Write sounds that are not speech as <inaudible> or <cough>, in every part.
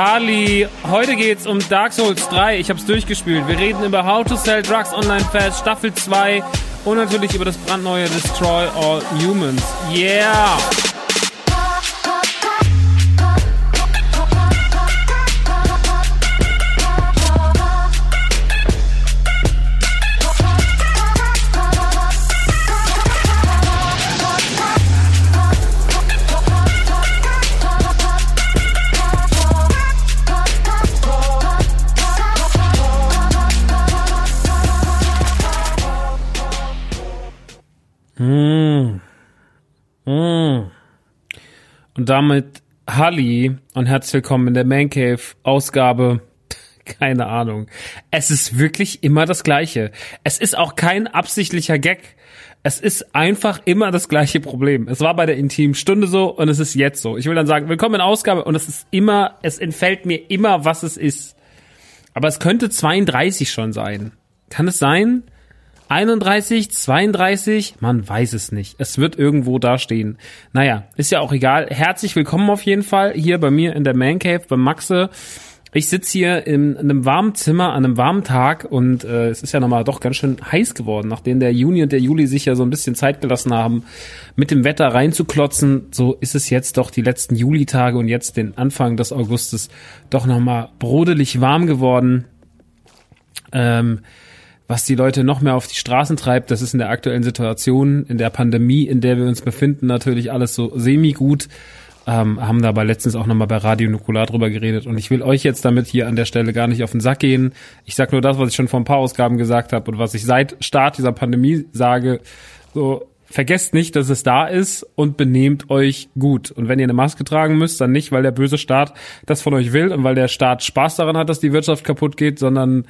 Harley, heute geht's um Dark Souls 3. Ich hab's durchgespielt. Wir reden über How to Sell Drugs Online Fast Staffel 2 und natürlich über das brandneue Destroy All Humans. Yeah! Damit Halli und herzlich willkommen in der Man Cave Ausgabe. <laughs> Keine Ahnung. Es ist wirklich immer das Gleiche. Es ist auch kein absichtlicher Gag. Es ist einfach immer das gleiche Problem. Es war bei der intimen Stunde so und es ist jetzt so. Ich will dann sagen, willkommen in Ausgabe und es ist immer, es entfällt mir immer, was es ist. Aber es könnte 32 schon sein. Kann es sein? 31, 32, man weiß es nicht. Es wird irgendwo da stehen. Naja, ist ja auch egal. Herzlich willkommen auf jeden Fall hier bei mir in der Man Cave bei Maxe. Ich sitze hier in einem warmen Zimmer an einem warmen Tag und äh, es ist ja nochmal doch ganz schön heiß geworden, nachdem der Juni und der Juli sich ja so ein bisschen Zeit gelassen haben, mit dem Wetter reinzuklotzen. So ist es jetzt doch die letzten Julitage und jetzt den Anfang des Augustes doch nochmal brodelig warm geworden. Ähm, was die Leute noch mehr auf die Straßen treibt, das ist in der aktuellen Situation, in der Pandemie, in der wir uns befinden, natürlich alles so semi-gut. Ähm, haben dabei letztens auch nochmal bei Radio Nukular drüber geredet und ich will euch jetzt damit hier an der Stelle gar nicht auf den Sack gehen. Ich sag nur das, was ich schon vor ein paar Ausgaben gesagt habe und was ich seit Start dieser Pandemie sage. So, vergesst nicht, dass es da ist und benehmt euch gut. Und wenn ihr eine Maske tragen müsst, dann nicht, weil der böse Staat das von euch will und weil der Staat Spaß daran hat, dass die Wirtschaft kaputt geht, sondern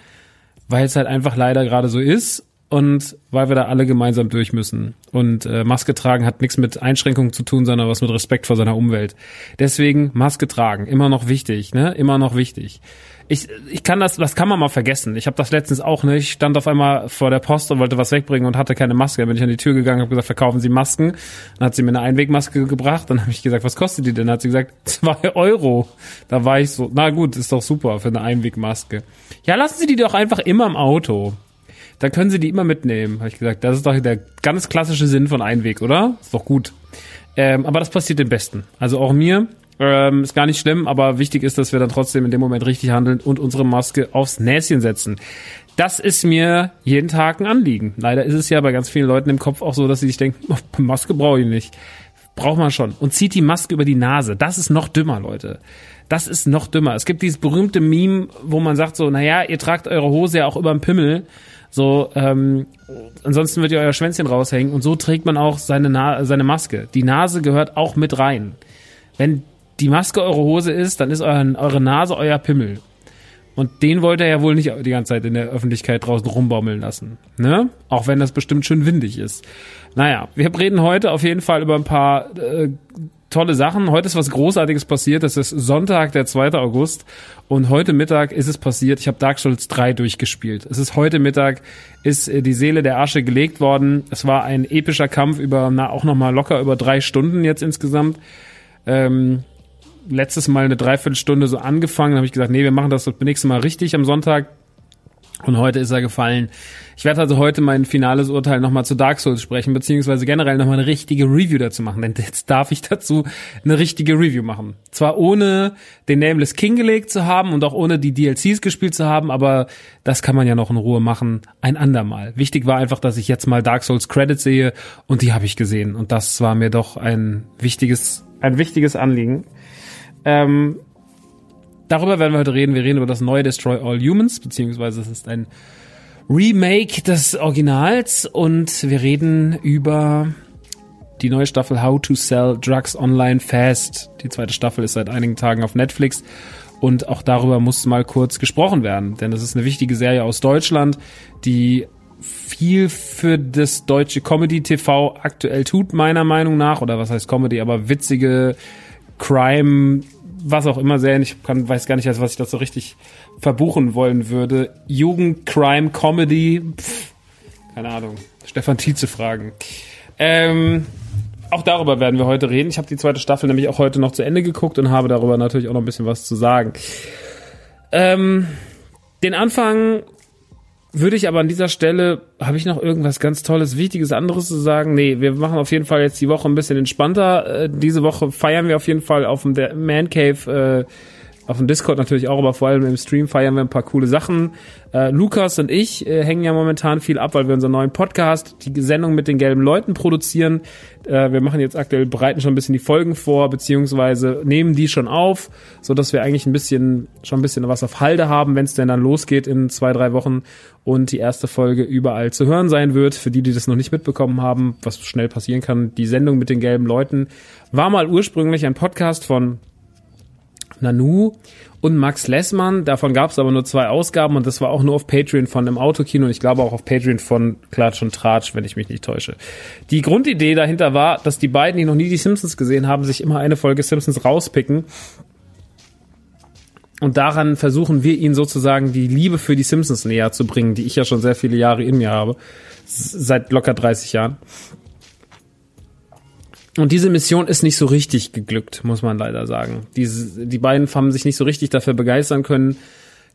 weil es halt einfach leider gerade so ist. und weil wir da alle gemeinsam durch müssen. Und äh, Maske tragen hat nichts mit Einschränkungen zu tun, sondern was mit Respekt vor seiner Umwelt. Deswegen Maske tragen, immer noch wichtig, ne? Immer noch wichtig. Ich, ich kann das, das kann man mal vergessen. Ich habe das letztens auch, ne? Ich stand auf einmal vor der Post und wollte was wegbringen und hatte keine Maske. Dann bin ich an die Tür gegangen, habe gesagt, verkaufen Sie Masken. Dann hat sie mir eine Einwegmaske gebracht. Dann habe ich gesagt, was kostet die denn? Dann hat sie gesagt, <laughs> zwei Euro. Da war ich so, na gut, ist doch super für eine Einwegmaske. Ja, lassen Sie die doch einfach immer im Auto. Dann können Sie die immer mitnehmen, habe ich gesagt. Das ist doch der ganz klassische Sinn von Einweg, oder? Ist doch gut. Ähm, aber das passiert dem Besten. Also auch mir. Ähm, ist gar nicht schlimm, aber wichtig ist, dass wir dann trotzdem in dem Moment richtig handeln und unsere Maske aufs Näschen setzen. Das ist mir jeden Tag ein Anliegen. Leider ist es ja bei ganz vielen Leuten im Kopf auch so, dass sie sich denken, <laughs> oh, Maske brauche ich nicht. Braucht man schon. Und zieht die Maske über die Nase. Das ist noch dümmer, Leute. Das ist noch dümmer. Es gibt dieses berühmte Meme, wo man sagt so, naja, ihr tragt eure Hose ja auch über den Pimmel. So, ähm, ansonsten wird ihr euer Schwänzchen raushängen. Und so trägt man auch seine, Na seine Maske. Die Nase gehört auch mit rein. Wenn die Maske eure Hose ist, dann ist euer, eure Nase euer Pimmel. Und den wollt ihr ja wohl nicht die ganze Zeit in der Öffentlichkeit draußen rumbaumeln lassen. Ne? Auch wenn das bestimmt schön windig ist. Naja, wir reden heute auf jeden Fall über ein paar äh, tolle Sachen. Heute ist was Großartiges passiert. Es ist Sonntag, der 2. August. Und heute Mittag ist es passiert. Ich habe Dark Souls 3 durchgespielt. Es ist heute Mittag, ist äh, die Seele der Asche gelegt worden. Es war ein epischer Kampf über, na, auch nochmal locker über drei Stunden jetzt insgesamt. Ähm, letztes Mal eine Dreiviertelstunde so angefangen, habe ich gesagt, nee, wir machen das das nächste Mal richtig am Sonntag. Und heute ist er gefallen. Ich werde also heute mein finales Urteil nochmal zu Dark Souls sprechen, beziehungsweise generell nochmal eine richtige Review dazu machen, denn jetzt darf ich dazu eine richtige Review machen. Zwar ohne den Nameless King gelegt zu haben und auch ohne die DLCs gespielt zu haben, aber das kann man ja noch in Ruhe machen, ein andermal. Wichtig war einfach, dass ich jetzt mal Dark Souls Credits sehe und die habe ich gesehen und das war mir doch ein wichtiges, ein wichtiges Anliegen. Ähm, darüber werden wir heute reden. Wir reden über das neue Destroy All Humans, beziehungsweise es ist ein Remake des Originals und wir reden über die neue Staffel How to Sell Drugs Online Fast. Die zweite Staffel ist seit einigen Tagen auf Netflix und auch darüber muss mal kurz gesprochen werden, denn das ist eine wichtige Serie aus Deutschland, die viel für das deutsche Comedy TV aktuell tut, meiner Meinung nach, oder was heißt Comedy, aber witzige Crime, was auch immer sehen. Ich kann, weiß gar nicht, als was ich das so richtig verbuchen wollen würde. Jugend, Crime, Comedy, pff, keine Ahnung. Stefan Tietze fragen. Ähm, auch darüber werden wir heute reden. Ich habe die zweite Staffel nämlich auch heute noch zu Ende geguckt und habe darüber natürlich auch noch ein bisschen was zu sagen. Ähm, den Anfang würde ich aber an dieser Stelle, habe ich noch irgendwas ganz Tolles, Wichtiges, anderes zu sagen? Nee, wir machen auf jeden Fall jetzt die Woche ein bisschen entspannter. Äh, diese Woche feiern wir auf jeden Fall auf dem Man Cave äh, auf dem Discord natürlich auch, aber vor allem im Stream feiern wir ein paar coole Sachen. Äh, Lukas und ich äh, hängen ja momentan viel ab, weil wir unseren neuen Podcast, die Sendung mit den gelben Leuten produzieren. Äh, wir machen jetzt aktuell, bereiten schon ein bisschen die Folgen vor, beziehungsweise nehmen die schon auf, so dass wir eigentlich ein bisschen, schon ein bisschen was auf Halde haben, wenn es denn dann losgeht in zwei, drei Wochen und die erste Folge überall zu hören sein wird. Für die, die das noch nicht mitbekommen haben, was schnell passieren kann, die Sendung mit den gelben Leuten war mal ursprünglich ein Podcast von Nanu und Max Lessmann. Davon gab es aber nur zwei Ausgaben und das war auch nur auf Patreon von dem Autokino und ich glaube auch auf Patreon von Klatsch und Tratsch, wenn ich mich nicht täusche. Die Grundidee dahinter war, dass die beiden, die noch nie die Simpsons gesehen haben, sich immer eine Folge Simpsons rauspicken und daran versuchen wir ihnen sozusagen die Liebe für die Simpsons näher zu bringen, die ich ja schon sehr viele Jahre in mir habe. Seit locker 30 Jahren. Und diese Mission ist nicht so richtig geglückt, muss man leider sagen. Diese, die beiden haben sich nicht so richtig dafür begeistern können.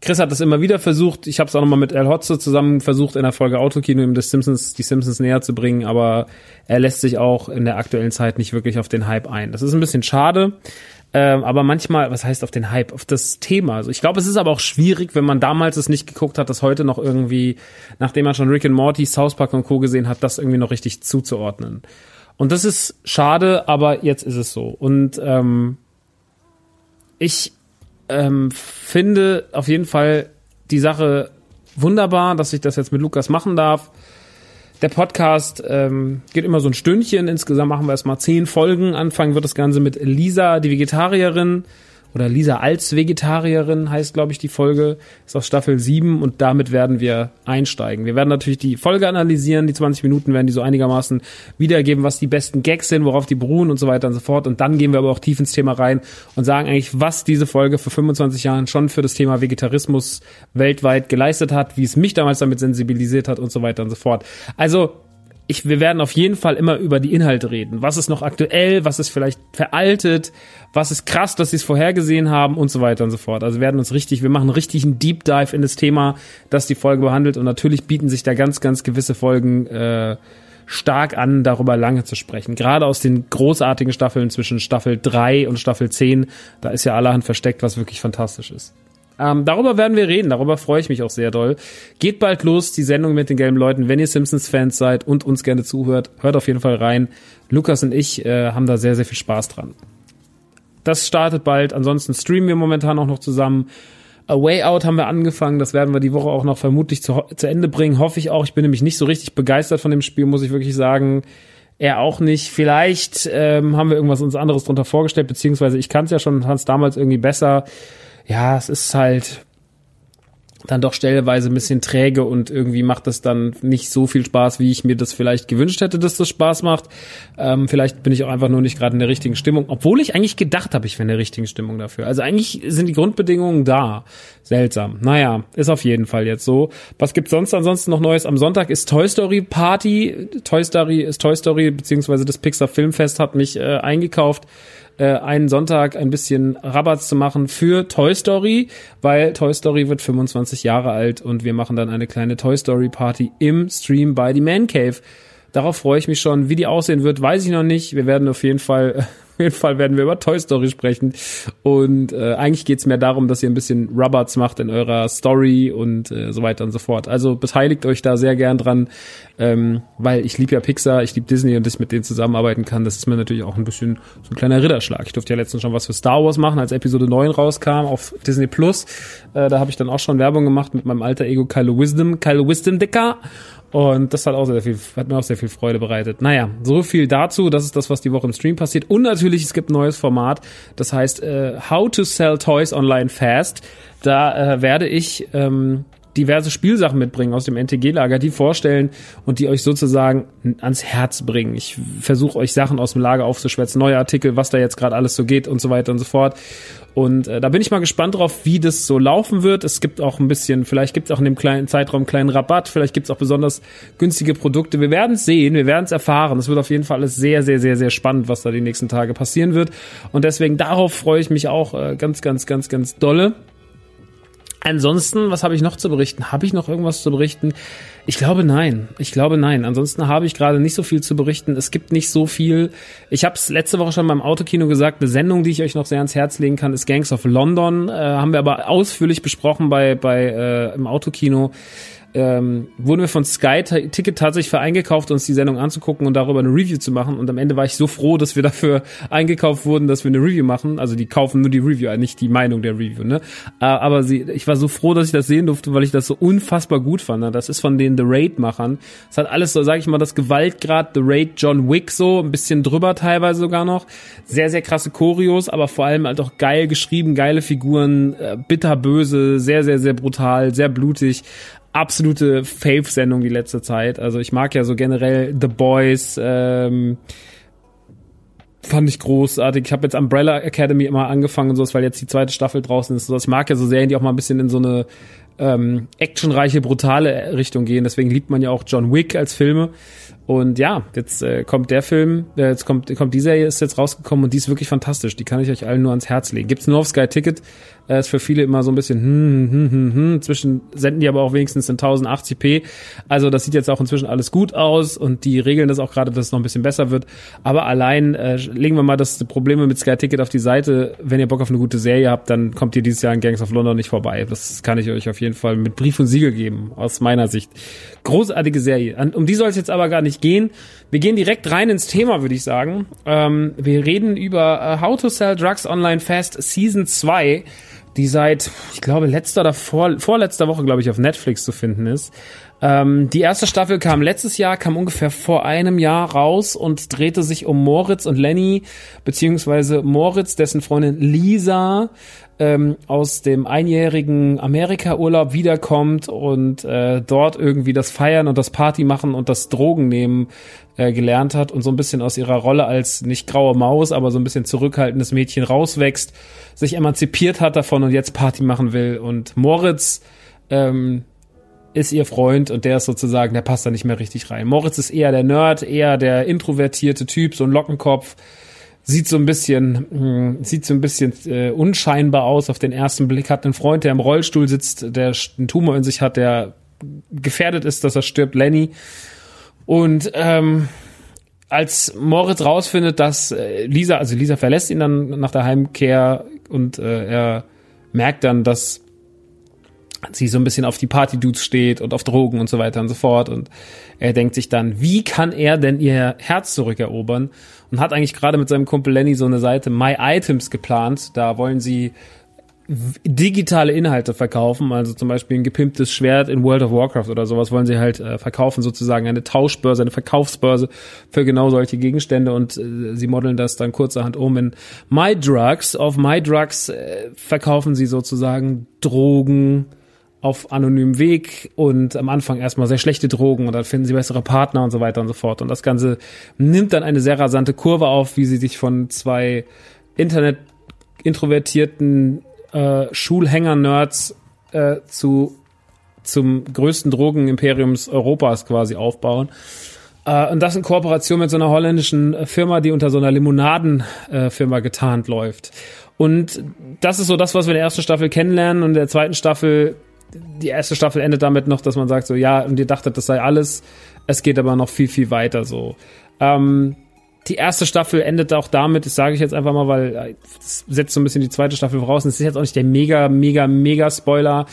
Chris hat das immer wieder versucht. Ich habe es auch nochmal mit Al Hotze zusammen versucht, in der Folge Autokino ihm das Simpsons, die Simpsons näher zu bringen, aber er lässt sich auch in der aktuellen Zeit nicht wirklich auf den Hype ein. Das ist ein bisschen schade. Ähm, aber manchmal, was heißt auf den Hype, auf das Thema. Also ich glaube, es ist aber auch schwierig, wenn man damals es nicht geguckt hat, das heute noch irgendwie, nachdem man schon Rick and Morty, South Park und Co. gesehen hat, das irgendwie noch richtig zuzuordnen. Und das ist schade, aber jetzt ist es so. Und ähm, ich ähm, finde auf jeden Fall die Sache wunderbar, dass ich das jetzt mit Lukas machen darf. Der Podcast ähm, geht immer so ein Stündchen. Insgesamt machen wir erstmal zehn Folgen. Anfangen wird das Ganze mit Lisa, die Vegetarierin. Oder Lisa als Vegetarierin heißt, glaube ich, die Folge, ist aus Staffel 7 und damit werden wir einsteigen. Wir werden natürlich die Folge analysieren, die 20 Minuten werden die so einigermaßen wiedergeben, was die besten Gags sind, worauf die beruhen und so weiter und so fort. Und dann gehen wir aber auch tief ins Thema rein und sagen eigentlich, was diese Folge vor 25 Jahren schon für das Thema Vegetarismus weltweit geleistet hat, wie es mich damals damit sensibilisiert hat und so weiter und so fort. Also ich, wir werden auf jeden Fall immer über die Inhalte reden. Was ist noch aktuell, was ist vielleicht veraltet, was ist krass, dass sie es vorhergesehen haben und so weiter und so fort. Also werden uns richtig, wir machen richtig einen Deep Dive in das Thema, das die Folge behandelt und natürlich bieten sich da ganz, ganz gewisse Folgen äh, stark an, darüber lange zu sprechen. Gerade aus den großartigen Staffeln zwischen Staffel 3 und Staffel 10, da ist ja allerhand versteckt, was wirklich fantastisch ist. Ähm, darüber werden wir reden, darüber freue ich mich auch sehr doll. Geht bald los, die Sendung mit den gelben Leuten. Wenn ihr Simpsons-Fans seid und uns gerne zuhört, hört auf jeden Fall rein. Lukas und ich äh, haben da sehr, sehr viel Spaß dran. Das startet bald. Ansonsten streamen wir momentan auch noch zusammen. A Way Out haben wir angefangen. Das werden wir die Woche auch noch vermutlich zu, zu Ende bringen. Hoffe ich auch. Ich bin nämlich nicht so richtig begeistert von dem Spiel, muss ich wirklich sagen. Er auch nicht. Vielleicht ähm, haben wir irgendwas uns anderes drunter vorgestellt, beziehungsweise ich kann es ja schon, fand es damals irgendwie besser ja, es ist halt dann doch stelleweise ein bisschen träge und irgendwie macht das dann nicht so viel Spaß, wie ich mir das vielleicht gewünscht hätte, dass das Spaß macht. Ähm, vielleicht bin ich auch einfach nur nicht gerade in der richtigen Stimmung, obwohl ich eigentlich gedacht habe, ich wäre in der richtigen Stimmung dafür. Also eigentlich sind die Grundbedingungen da. Seltsam. Naja, ist auf jeden Fall jetzt so. Was gibt's sonst ansonsten noch Neues? Am Sonntag ist Toy Story Party. Toy Story ist Toy Story, beziehungsweise das Pixar Filmfest hat mich äh, eingekauft äh, einen Sonntag ein bisschen Rabatt zu machen für Toy Story, weil Toy Story wird 25 Jahre alt und wir machen dann eine kleine Toy Story Party im Stream bei die Man Cave. Darauf freue ich mich schon. Wie die aussehen wird, weiß ich noch nicht. Wir werden auf jeden Fall <laughs> auf jeden Fall werden wir über Toy Story sprechen. Und äh, eigentlich geht's mehr darum, dass ihr ein bisschen Rubbers macht in eurer Story und äh, so weiter und so fort. Also beteiligt euch da sehr gern dran, ähm, weil ich liebe ja Pixar, ich liebe Disney und dass ich mit denen zusammenarbeiten kann, das ist mir natürlich auch ein bisschen so ein kleiner Ritterschlag. Ich durfte ja letztens schon was für Star Wars machen, als Episode 9 rauskam auf Disney Plus. Äh, da habe ich dann auch schon Werbung gemacht mit meinem alter Ego Kylo Wisdom, Kylo Wisdom Dicker. Und das hat auch sehr viel, hat mir auch sehr viel Freude bereitet. Naja, so viel dazu. Das ist das, was die Woche im Stream passiert. Und natürlich, es gibt ein neues Format. Das heißt, äh, How to Sell Toys Online Fast. Da äh, werde ich ähm, diverse Spielsachen mitbringen aus dem NTG-Lager, die vorstellen und die euch sozusagen ans Herz bringen. Ich versuche euch Sachen aus dem Lager aufzuschwätzen, neue Artikel, was da jetzt gerade alles so geht und so weiter und so fort. Und äh, da bin ich mal gespannt drauf, wie das so laufen wird. Es gibt auch ein bisschen, vielleicht gibt es auch in dem kleinen Zeitraum einen kleinen Rabatt, vielleicht gibt es auch besonders günstige Produkte. Wir werden es sehen, wir werden es erfahren. Es wird auf jeden Fall alles sehr, sehr, sehr, sehr spannend, was da die nächsten Tage passieren wird. Und deswegen darauf freue ich mich auch äh, ganz, ganz, ganz, ganz dolle. Ansonsten, was habe ich noch zu berichten? Habe ich noch irgendwas zu berichten? Ich glaube nein. Ich glaube nein. Ansonsten habe ich gerade nicht so viel zu berichten. Es gibt nicht so viel. Ich habe es letzte Woche schon beim Autokino gesagt. Eine Sendung, die ich euch noch sehr ans Herz legen kann, ist Gangs of London. Äh, haben wir aber ausführlich besprochen bei bei äh, im Autokino ähm, wurden wir von Sky Ticket tatsächlich für eingekauft, uns die Sendung anzugucken und darüber eine Review zu machen. Und am Ende war ich so froh, dass wir dafür <laughs> eingekauft wurden, dass wir eine Review machen. Also die kaufen nur die Review, äh, nicht die Meinung der Review. Ne? Äh, aber sie, ich war so froh, dass ich das sehen durfte, weil ich das so unfassbar gut fand. Ne? Das ist von den The Raid-Machern. Es hat alles so, sag ich mal, das Gewaltgrad The Raid John Wick so, ein bisschen drüber teilweise sogar noch. Sehr, sehr krasse Choreos, aber vor allem halt auch geil geschrieben, geile Figuren, äh, bitterböse, sehr, sehr, sehr brutal, sehr blutig absolute Fave-Sendung die letzte Zeit. Also ich mag ja so generell The Boys, ähm, fand ich großartig. Ich habe jetzt Umbrella Academy immer angefangen und so, weil jetzt die zweite Staffel draußen ist. Ich mag ja so Serien, die auch mal ein bisschen in so eine ähm, actionreiche, brutale Richtung gehen. Deswegen liebt man ja auch John Wick als Filme. Und ja, jetzt äh, kommt der Film, äh, jetzt kommt, kommt die Serie, ist jetzt rausgekommen und die ist wirklich fantastisch. Die kann ich euch allen nur ans Herz legen. Gibt's nur auf Sky Ticket. Äh, ist für viele immer so ein bisschen hm, hm, hm, hm, hm. Zwischen senden die aber auch wenigstens in 1080p. Also das sieht jetzt auch inzwischen alles gut aus und die regeln das auch gerade, dass es noch ein bisschen besser wird. Aber allein äh, legen wir mal das Probleme mit Sky Ticket auf die Seite. Wenn ihr Bock auf eine gute Serie habt, dann kommt ihr dieses Jahr in Gangs of London nicht vorbei. Das kann ich euch auf jeden Fall mit Brief und Siegel geben, aus meiner Sicht. Großartige Serie. Um die soll es jetzt aber gar nicht gehen. Wir gehen direkt rein ins Thema, würde ich sagen. Ähm, wir reden über uh, How to Sell Drugs Online Fast Season 2 die seit, ich glaube, letzter oder vor, vorletzter Woche, glaube ich, auf Netflix zu finden ist. Ähm, die erste Staffel kam letztes Jahr, kam ungefähr vor einem Jahr raus und drehte sich um Moritz und Lenny, beziehungsweise Moritz, dessen Freundin Lisa ähm, aus dem einjährigen Amerika-Urlaub wiederkommt und äh, dort irgendwie das Feiern und das Party machen und das Drogen nehmen äh, gelernt hat und so ein bisschen aus ihrer Rolle als nicht graue Maus, aber so ein bisschen zurückhaltendes Mädchen rauswächst, sich emanzipiert hat davon und jetzt Party machen will. Und Moritz ähm, ist ihr Freund und der ist sozusagen, der passt da nicht mehr richtig rein. Moritz ist eher der Nerd, eher der introvertierte Typ, so ein Lockenkopf. Sieht so ein bisschen, hm, sieht so ein bisschen äh, unscheinbar aus auf den ersten Blick. Hat einen Freund, der im Rollstuhl sitzt, der einen Tumor in sich hat, der gefährdet ist, dass er stirbt, Lenny. Und ähm, als Moritz rausfindet, dass äh, Lisa, also Lisa verlässt ihn dann nach der Heimkehr und äh, er merkt dann, dass sie so ein bisschen auf die Party-Dudes steht und auf Drogen und so weiter und so fort. Und er denkt sich dann, wie kann er denn ihr Herz zurückerobern? Und hat eigentlich gerade mit seinem Kumpel Lenny so eine Seite My Items geplant. Da wollen sie digitale Inhalte verkaufen, also zum Beispiel ein gepimptes Schwert in World of Warcraft oder sowas wollen sie halt äh, verkaufen, sozusagen eine Tauschbörse, eine Verkaufsbörse für genau solche Gegenstände und äh, sie modeln das dann kurzerhand um in My Drugs. Auf My Drugs äh, verkaufen sie sozusagen Drogen, auf anonymem Weg und am Anfang erstmal sehr schlechte Drogen und dann finden sie bessere Partner und so weiter und so fort. Und das Ganze nimmt dann eine sehr rasante Kurve auf, wie sie sich von zwei Internet introvertierten äh, Schulhänger-Nerds äh, zu zum größten Drogenimperiums Europas quasi aufbauen. Uh, und das in Kooperation mit so einer holländischen Firma, die unter so einer Limonadenfirma uh, getarnt läuft. Und das ist so das, was wir in der ersten Staffel kennenlernen. Und in der zweiten Staffel die erste Staffel endet damit noch, dass man sagt so, ja, und ihr dachtet, das sei alles. Es geht aber noch viel, viel weiter so. Ähm, die erste Staffel endet auch damit, das sage ich jetzt einfach mal, weil es setzt so ein bisschen die zweite Staffel voraus. Und es ist jetzt auch nicht der mega, mega, mega Spoiler,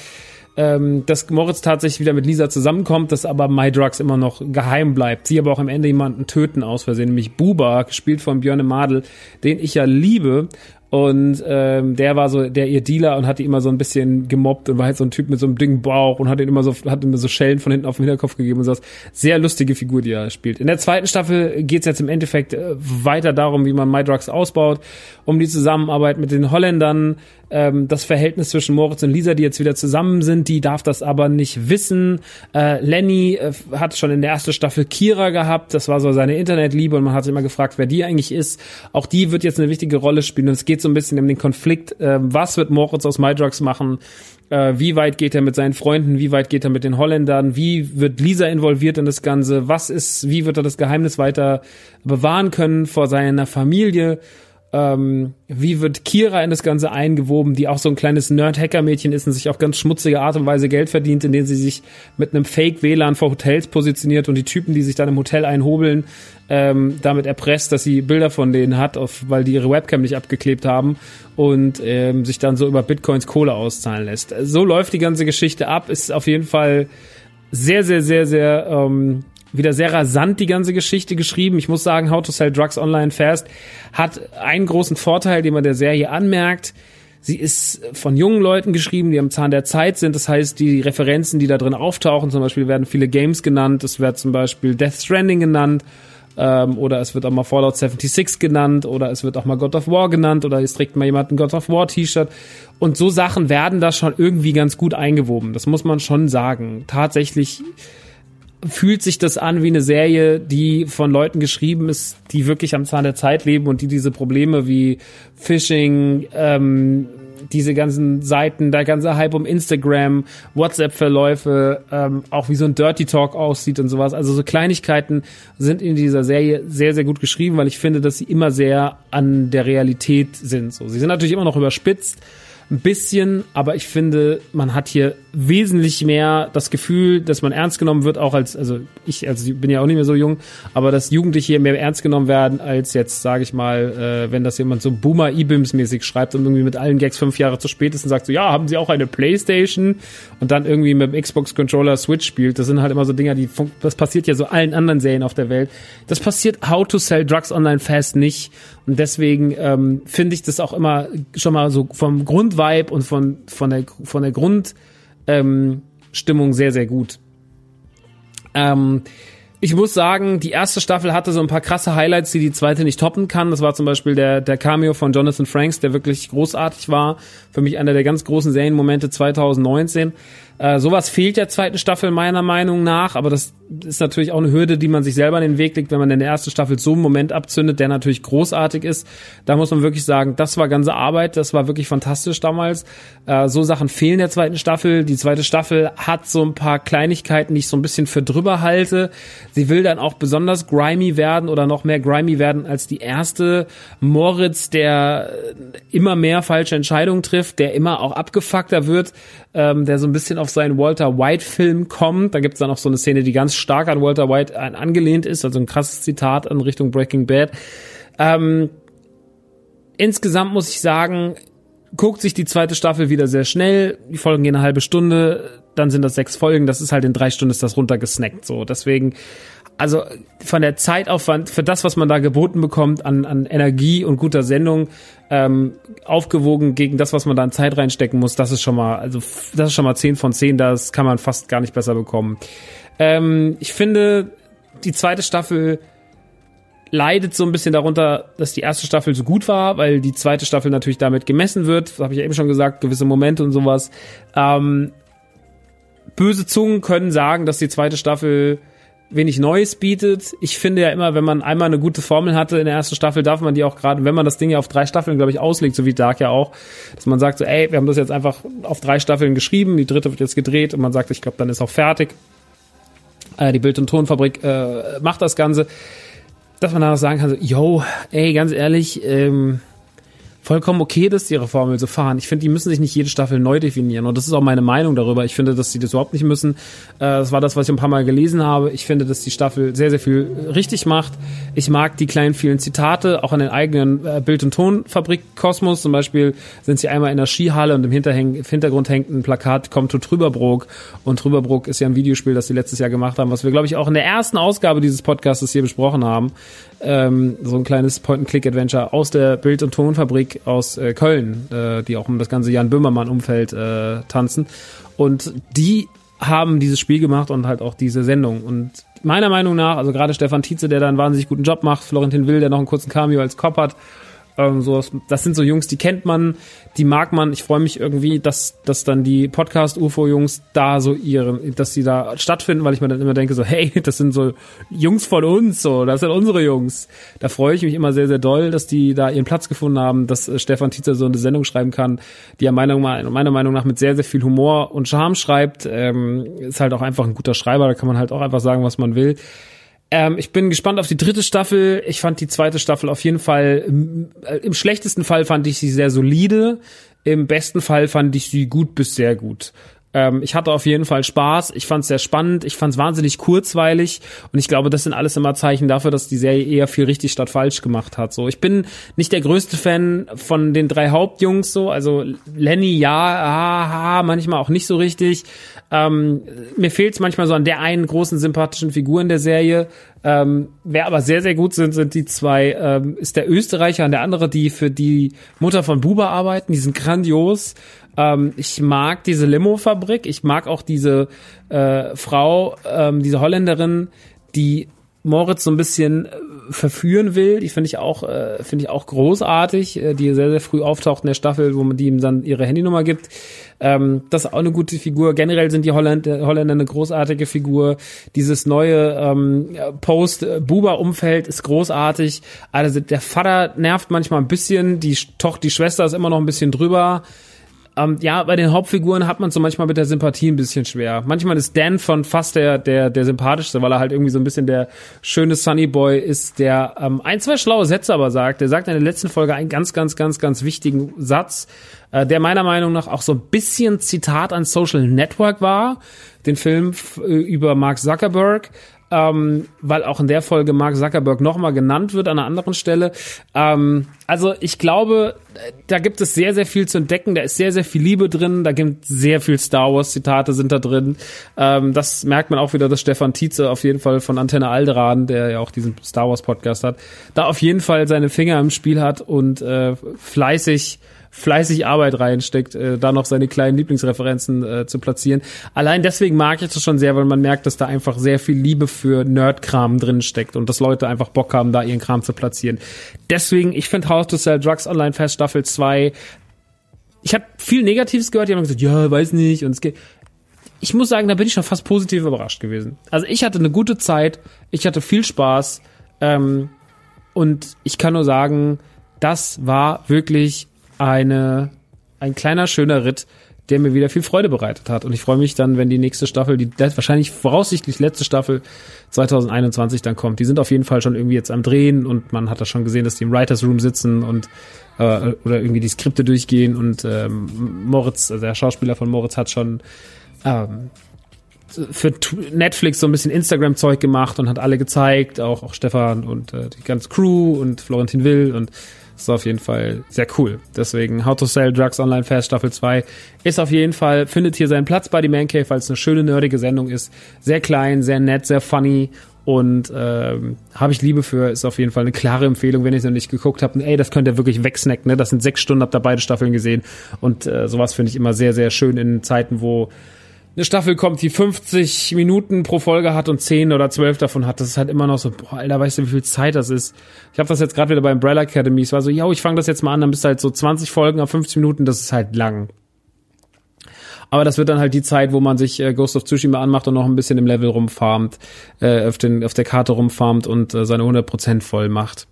ähm, dass Moritz tatsächlich wieder mit Lisa zusammenkommt, dass aber My Drugs immer noch geheim bleibt. Sie aber auch am Ende jemanden töten aus Versehen, nämlich Buba, gespielt von Björn Madel, den ich ja liebe und ähm, der war so der ihr Dealer und hat die immer so ein bisschen gemobbt und war halt so ein Typ mit so einem dicken Bauch und hat ihn immer so hat ihm so Schellen von hinten auf den Hinterkopf gegeben und so. Sehr lustige Figur, die er spielt. In der zweiten Staffel geht's jetzt im Endeffekt äh, weiter darum, wie man My Drugs ausbaut, um die Zusammenarbeit mit den Holländern, ähm, das Verhältnis zwischen Moritz und Lisa, die jetzt wieder zusammen sind, die darf das aber nicht wissen. Äh, Lenny äh, hat schon in der ersten Staffel Kira gehabt, das war so seine Internetliebe und man hat sich immer gefragt, wer die eigentlich ist. Auch die wird jetzt eine wichtige Rolle spielen. Und es geht so ein bisschen um den Konflikt, äh, was wird Moritz aus My Drugs machen, äh, wie weit geht er mit seinen Freunden, wie weit geht er mit den Holländern, wie wird Lisa involviert in das Ganze, was ist, wie wird er das Geheimnis weiter bewahren können vor seiner Familie ähm, wie wird Kira in das Ganze eingewoben, die auch so ein kleines Nerd-Hacker-Mädchen ist und sich auf ganz schmutzige Art und Weise Geld verdient, indem sie sich mit einem Fake-WLAN vor Hotels positioniert und die Typen, die sich dann im Hotel einhobeln, ähm, damit erpresst, dass sie Bilder von denen hat, auf, weil die ihre Webcam nicht abgeklebt haben und ähm, sich dann so über Bitcoins Kohle auszahlen lässt. So läuft die ganze Geschichte ab, ist auf jeden Fall sehr, sehr, sehr, sehr ähm, wieder sehr rasant die ganze Geschichte geschrieben. Ich muss sagen, How to Sell Drugs Online Fast hat einen großen Vorteil, den man der Serie anmerkt. Sie ist von jungen Leuten geschrieben, die am Zahn der Zeit sind. Das heißt, die Referenzen, die da drin auftauchen, zum Beispiel werden viele Games genannt. Es wird zum Beispiel Death Stranding genannt. Ähm, oder es wird auch mal Fallout 76 genannt. Oder es wird auch mal God of War genannt. Oder es trägt mal jemand ein God of War T-Shirt. Und so Sachen werden da schon irgendwie ganz gut eingewoben. Das muss man schon sagen. Tatsächlich fühlt sich das an wie eine Serie, die von Leuten geschrieben ist, die wirklich am Zahn der Zeit leben und die diese Probleme wie Phishing, ähm, diese ganzen Seiten, der ganze Hype um Instagram, WhatsApp-Verläufe, ähm, auch wie so ein Dirty Talk aussieht und sowas. Also so Kleinigkeiten sind in dieser Serie sehr, sehr gut geschrieben, weil ich finde, dass sie immer sehr an der Realität sind. So, sie sind natürlich immer noch überspitzt, ein bisschen, aber ich finde, man hat hier wesentlich mehr das Gefühl, dass man ernst genommen wird, auch als, also ich, also ich bin ja auch nicht mehr so jung, aber dass Jugendliche hier mehr ernst genommen werden, als jetzt, sage ich mal, äh, wenn das jemand so Boomer E-Bims mäßig schreibt und irgendwie mit allen Gags fünf Jahre zu spät ist und sagt so, ja, haben sie auch eine Playstation und dann irgendwie mit dem Xbox-Controller Switch spielt. Das sind halt immer so Dinger, die, das passiert ja so allen anderen Serien auf der Welt. Das passiert How to Sell Drugs Online Fast nicht und deswegen ähm, finde ich das auch immer schon mal so vom Grundvibe und von, von der, von der Grundstimmung ähm, sehr, sehr gut. Ähm, ich muss sagen, die erste Staffel hatte so ein paar krasse Highlights, die die zweite nicht toppen kann. Das war zum Beispiel der, der Cameo von Jonathan Franks, der wirklich großartig war. Für mich einer der ganz großen Serienmomente 2019. Äh, sowas fehlt der zweiten Staffel meiner Meinung nach, aber das ist natürlich auch eine Hürde, die man sich selber in den Weg legt, wenn man in der ersten Staffel so einen Moment abzündet, der natürlich großartig ist. Da muss man wirklich sagen, das war ganze Arbeit, das war wirklich fantastisch damals. Äh, so Sachen fehlen der zweiten Staffel. Die zweite Staffel hat so ein paar Kleinigkeiten, die ich so ein bisschen für drüber halte. Sie will dann auch besonders grimy werden oder noch mehr grimy werden als die erste. Moritz, der immer mehr falsche Entscheidungen trifft, der immer auch abgefuckter wird, ähm, der so ein bisschen auf seinen Walter White-Film kommt. Da gibt's dann auch so eine Szene, die ganz stark an Walter White angelehnt ist, also ein krasses Zitat in Richtung Breaking Bad. Ähm, insgesamt muss ich sagen, guckt sich die zweite Staffel wieder sehr schnell. Die Folgen gehen eine halbe Stunde, dann sind das sechs Folgen. Das ist halt in drei Stunden ist das runtergesnackt. So, deswegen, also von der Zeitaufwand für das, was man da geboten bekommt an, an Energie und guter Sendung, ähm, aufgewogen gegen das, was man da an Zeit reinstecken muss, das ist schon mal, also das ist schon mal zehn von zehn. Das kann man fast gar nicht besser bekommen. Ähm, ich finde, die zweite Staffel leidet so ein bisschen darunter, dass die erste Staffel so gut war, weil die zweite Staffel natürlich damit gemessen wird. Habe ich ja eben schon gesagt, gewisse Momente und sowas. Ähm, böse Zungen können sagen, dass die zweite Staffel wenig Neues bietet. Ich finde ja immer, wenn man einmal eine gute Formel hatte in der ersten Staffel, darf man die auch gerade, wenn man das Ding ja auf drei Staffeln, glaube ich, auslegt, so wie Dark ja auch, dass man sagt so, ey, wir haben das jetzt einfach auf drei Staffeln geschrieben, die dritte wird jetzt gedreht und man sagt, ich glaube, dann ist auch fertig. Äh, die Bild- und Tonfabrik äh, macht das Ganze dass man dann auch sagen kann, so, yo, ey, ganz ehrlich, ähm, vollkommen okay, dass die ihre Formel so fahren. Ich finde, die müssen sich nicht jede Staffel neu definieren. Und das ist auch meine Meinung darüber. Ich finde, dass sie das überhaupt nicht müssen. Äh, das war das, was ich ein paar Mal gelesen habe. Ich finde, dass die Staffel sehr, sehr viel richtig macht. Ich mag die kleinen vielen Zitate, auch an den eigenen äh, Bild- und Tonfabrik Kosmos. Zum Beispiel sind sie einmal in der Skihalle und im, Hintergrund hängt ein Plakat, kommt zu Trüberbrook. Und Trüberbrook ist ja ein Videospiel, das sie letztes Jahr gemacht haben, was wir, glaube ich, auch in der ersten Ausgabe dieses Podcasts hier besprochen haben. Ähm, so ein kleines Point-and-Click-Adventure aus der Bild- und Tonfabrik aus äh, Köln, äh, die auch um das ganze Jan Böhmermann-Umfeld äh, tanzen. Und die haben dieses Spiel gemacht und halt auch diese Sendung. Und meiner Meinung nach, also gerade Stefan Tietze, der da einen wahnsinnig guten Job macht, Florentin Will, der noch einen kurzen Cameo als Cop hat, ähm, so, das sind so Jungs, die kennt man, die mag man. Ich freue mich irgendwie, dass, dass dann die Podcast-UFO-Jungs da so ihre, dass die da stattfinden, weil ich mir dann immer denke, so, hey, <laughs> das sind so Jungs von uns, so, das sind unsere Jungs. Da freue ich mich immer sehr, sehr doll, dass die da ihren Platz gefunden haben, dass äh, Stefan Tietzer so eine Sendung schreiben kann, die meiner, meiner Meinung nach mit sehr, sehr viel Humor und Charme schreibt. Ähm, ist halt auch einfach ein guter Schreiber, da kann man halt auch einfach sagen, was man will. Ähm, ich bin gespannt auf die dritte Staffel. Ich fand die zweite Staffel auf jeden Fall, äh, im schlechtesten Fall fand ich sie sehr solide. Im besten Fall fand ich sie gut bis sehr gut. Ähm, ich hatte auf jeden Fall Spaß. Ich fand es sehr spannend. Ich fand es wahnsinnig kurzweilig. Und ich glaube, das sind alles immer Zeichen dafür, dass die Serie eher viel richtig statt falsch gemacht hat. So, ich bin nicht der größte Fan von den drei Hauptjungs. So, also Lenny ja, aha, manchmal auch nicht so richtig. Ähm, mir fehlt es manchmal so an der einen großen sympathischen Figur in der Serie. Ähm, wer aber sehr, sehr gut sind, sind die zwei, ähm, ist der Österreicher und der andere, die für die Mutter von Buba arbeiten. Die sind grandios. Ähm, ich mag diese Limo-Fabrik. Ich mag auch diese äh, Frau, ähm, diese Holländerin, die Moritz so ein bisschen äh, verführen will. Die finde ich auch, äh, finde ich auch großartig, äh, die sehr, sehr früh auftaucht in der Staffel, wo man die ihm dann ihre Handynummer gibt. Ähm, das ist auch eine gute Figur. Generell sind die Holländer, Holländer eine großartige Figur. Dieses neue ähm, Post-Buba-Umfeld ist großartig. Also der Vater nervt manchmal ein bisschen, die Tochter, die Schwester ist immer noch ein bisschen drüber. Ähm, ja, bei den Hauptfiguren hat man so manchmal mit der Sympathie ein bisschen schwer. Manchmal ist Dan von fast der, der, der sympathischste, weil er halt irgendwie so ein bisschen der schöne Sunny Boy ist, der ähm, ein, zwei schlaue Sätze aber sagt. Der sagt in der letzten Folge einen ganz, ganz, ganz, ganz wichtigen Satz, äh, der meiner Meinung nach auch so ein bisschen Zitat an Social Network war. Den Film äh, über Mark Zuckerberg ähm, weil auch in der Folge Mark Zuckerberg nochmal genannt wird an einer anderen Stelle. Ähm, also ich glaube, da gibt es sehr, sehr viel zu entdecken. Da ist sehr, sehr viel Liebe drin. Da gibt sehr viel Star Wars Zitate sind da drin. Ähm, das merkt man auch wieder, dass Stefan Tietze auf jeden Fall von Antenne Alderan, der ja auch diesen Star Wars Podcast hat, da auf jeden Fall seine Finger im Spiel hat und äh, fleißig fleißig Arbeit reinsteckt, äh, da noch seine kleinen Lieblingsreferenzen äh, zu platzieren. Allein deswegen mag ich das schon sehr, weil man merkt, dass da einfach sehr viel Liebe für Nerdkram drin steckt und dass Leute einfach Bock haben, da ihren Kram zu platzieren. Deswegen, ich finde How to Sell Drugs Online Fest Staffel 2 ich habe viel Negatives gehört, die haben gesagt, ja, weiß nicht und es geht ich muss sagen, da bin ich schon fast positiv überrascht gewesen. Also ich hatte eine gute Zeit, ich hatte viel Spaß ähm, und ich kann nur sagen, das war wirklich eine ein kleiner schöner Ritt, der mir wieder viel Freude bereitet hat. Und ich freue mich dann, wenn die nächste Staffel, die wahrscheinlich voraussichtlich letzte Staffel 2021 dann kommt. Die sind auf jeden Fall schon irgendwie jetzt am Drehen und man hat da schon gesehen, dass die im Writers Room sitzen und äh, oder irgendwie die Skripte durchgehen und ähm, Moritz, also der Schauspieler von Moritz hat schon ähm, für Netflix so ein bisschen Instagram-Zeug gemacht und hat alle gezeigt, auch, auch Stefan und äh, die ganze Crew und Florentin Will und ist auf jeden Fall sehr cool. Deswegen How to Sell Drugs Online Fast Staffel 2 ist auf jeden Fall, findet hier seinen Platz bei die Man Cave, weil es eine schöne, nerdige Sendung ist. Sehr klein, sehr nett, sehr funny und ähm, habe ich Liebe für, ist auf jeden Fall eine klare Empfehlung, wenn ich es noch nicht geguckt habe. Ey, das könnt ihr wirklich wegsnacken, ne? Das sind sechs Stunden, habt ihr beide Staffeln gesehen und äh, sowas finde ich immer sehr, sehr schön in Zeiten, wo eine Staffel kommt, die 50 Minuten pro Folge hat und 10 oder 12 davon hat, das ist halt immer noch so, boah, Alter, weißt du, wie viel Zeit das ist? Ich habe das jetzt gerade wieder bei Umbrella Academy, es war so, ja, ich fange das jetzt mal an, dann bist du halt so 20 Folgen auf 50 Minuten, das ist halt lang. Aber das wird dann halt die Zeit, wo man sich äh, Ghost of Tsushima anmacht und noch ein bisschen im Level rumfarmt, äh, auf, den, auf der Karte rumfarmt und äh, seine 100% voll macht.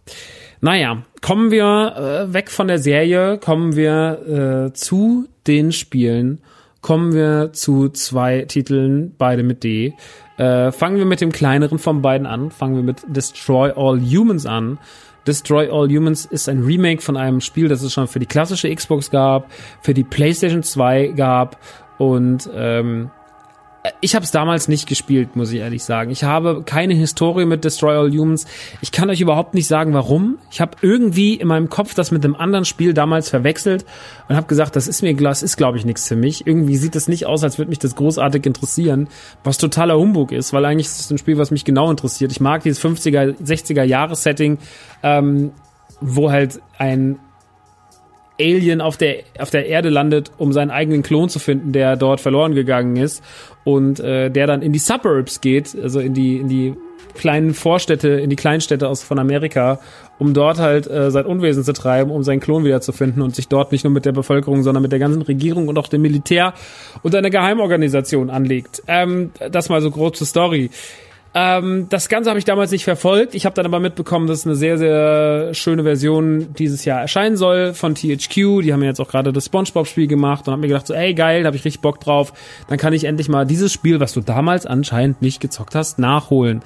Naja, kommen wir äh, weg von der Serie, kommen wir äh, zu den Spielen kommen wir zu zwei Titeln, beide mit D. Äh, fangen wir mit dem kleineren von beiden an. Fangen wir mit Destroy All Humans an. Destroy All Humans ist ein Remake von einem Spiel, das es schon für die klassische Xbox gab, für die PlayStation 2 gab und ähm, ich habe es damals nicht gespielt, muss ich ehrlich sagen. Ich habe keine Historie mit Destroy All Humans. Ich kann euch überhaupt nicht sagen, warum. Ich habe irgendwie in meinem Kopf das mit einem anderen Spiel damals verwechselt und habe gesagt, das ist mir das ist glaube ich nichts für mich. Irgendwie sieht das nicht aus, als würde mich das großartig interessieren, was totaler Humbug ist, weil eigentlich ist es ein Spiel, was mich genau interessiert. Ich mag dieses 50er, 60er Jahres Setting, ähm, wo halt ein Alien auf der, auf der Erde landet, um seinen eigenen Klon zu finden, der dort verloren gegangen ist und äh, der dann in die Suburbs geht, also in die, in die kleinen Vorstädte, in die Kleinstädte aus von Amerika, um dort halt äh, sein Unwesen zu treiben, um seinen Klon wiederzufinden und sich dort nicht nur mit der Bevölkerung, sondern mit der ganzen Regierung und auch dem Militär und einer Geheimorganisation anlegt. Ähm, das mal so große Story. Ähm, das Ganze habe ich damals nicht verfolgt. Ich habe dann aber mitbekommen, dass eine sehr, sehr schöne Version dieses Jahr erscheinen soll von THQ. Die haben ja jetzt auch gerade das SpongeBob-Spiel gemacht und habe mir gedacht, so, ey geil, da habe ich richtig Bock drauf. Dann kann ich endlich mal dieses Spiel, was du damals anscheinend nicht gezockt hast, nachholen.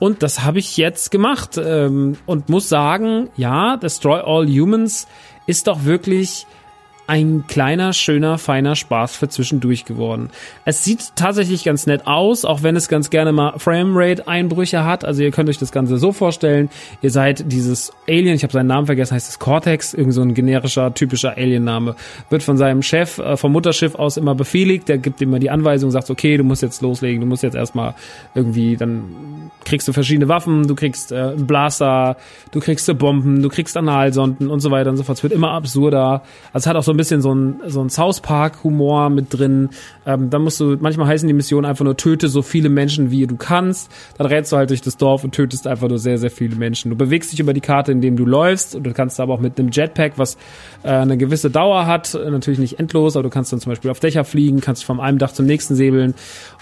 Und das habe ich jetzt gemacht ähm, und muss sagen, ja, Destroy All Humans ist doch wirklich ein kleiner, schöner, feiner Spaß für zwischendurch geworden. Es sieht tatsächlich ganz nett aus, auch wenn es ganz gerne mal Framerate-Einbrüche hat. Also ihr könnt euch das Ganze so vorstellen, ihr seid dieses Alien, ich habe seinen Namen vergessen, heißt es Cortex, irgend so ein generischer, typischer Alien-Name, wird von seinem Chef äh, vom Mutterschiff aus immer befehligt, der gibt immer die Anweisung, sagt, okay, du musst jetzt loslegen, du musst jetzt erstmal irgendwie, dann kriegst du verschiedene Waffen, du kriegst äh, Blaster, du kriegst Bomben, du kriegst Analsonden und so weiter und so fort. Es wird immer absurder. Also es hat auch so bisschen so ein, so ein South Park-Humor mit drin. Ähm, dann musst du, manchmal heißen die Missionen einfach nur töte so viele Menschen, wie du kannst. Dann rätst du halt durch das Dorf und tötest einfach nur sehr, sehr viele Menschen. Du bewegst dich über die Karte, indem du läufst. Und du kannst aber auch mit einem Jetpack, was äh, eine gewisse Dauer hat, natürlich nicht endlos, aber du kannst dann zum Beispiel auf Dächer fliegen, kannst von einem Dach zum nächsten säbeln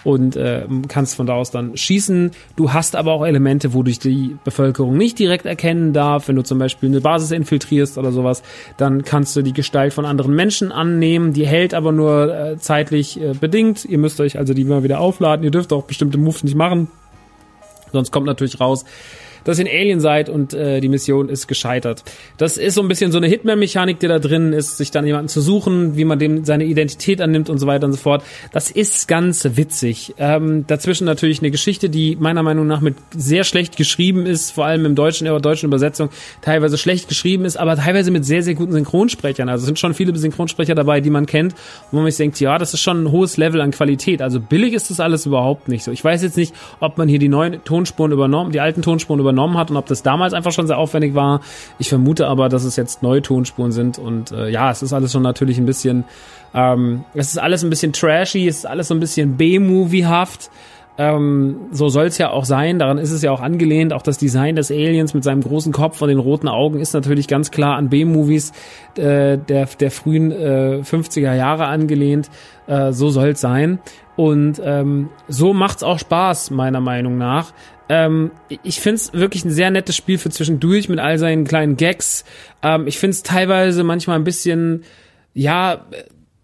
und äh, kannst von da aus dann schießen. Du hast aber auch Elemente, wo dich die Bevölkerung nicht direkt erkennen darf. Wenn du zum Beispiel eine Basis infiltrierst oder sowas, dann kannst du die Gestalt von anderen Menschen annehmen. Die hält aber nur äh, zeitlich äh, bedingt. Ihr müsst euch also die immer wieder aufladen. Ihr dürft auch bestimmte Moves nicht machen. Sonst kommt natürlich raus, dass ihr ein Alien seid und äh, die Mission ist gescheitert. Das ist so ein bisschen so eine Hitman-Mechanik, die da drin ist, sich dann jemanden zu suchen, wie man dem seine Identität annimmt und so weiter und so fort. Das ist ganz witzig. Ähm, dazwischen natürlich eine Geschichte, die meiner Meinung nach mit sehr schlecht geschrieben ist, vor allem im deutschen, in der deutschen Übersetzung teilweise schlecht geschrieben ist, aber teilweise mit sehr, sehr guten Synchronsprechern. Also es sind schon viele Synchronsprecher dabei, die man kennt, wo man sich denkt, ja, das ist schon ein hohes Level an Qualität. Also billig ist das alles überhaupt nicht so. Ich weiß jetzt nicht, ob man hier die neuen Tonspuren übernommen, die alten Tonspuren übernommen übernommen hat und ob das damals einfach schon sehr aufwendig war. Ich vermute aber, dass es jetzt neue Tonspuren sind und äh, ja, es ist alles schon natürlich ein bisschen, ähm, es ist alles ein bisschen trashy, es ist alles so ein bisschen B-Movie-haft. Ähm, so soll es ja auch sein, daran ist es ja auch angelehnt. Auch das Design des Aliens mit seinem großen Kopf und den roten Augen ist natürlich ganz klar an B-Movies äh, der, der frühen äh, 50er Jahre angelehnt. Äh, so soll es sein. Und ähm, so macht's auch Spaß, meiner Meinung nach. Ähm, ich find's wirklich ein sehr nettes Spiel für zwischendurch mit all seinen kleinen Gags. Ähm, ich find's teilweise manchmal ein bisschen, ja,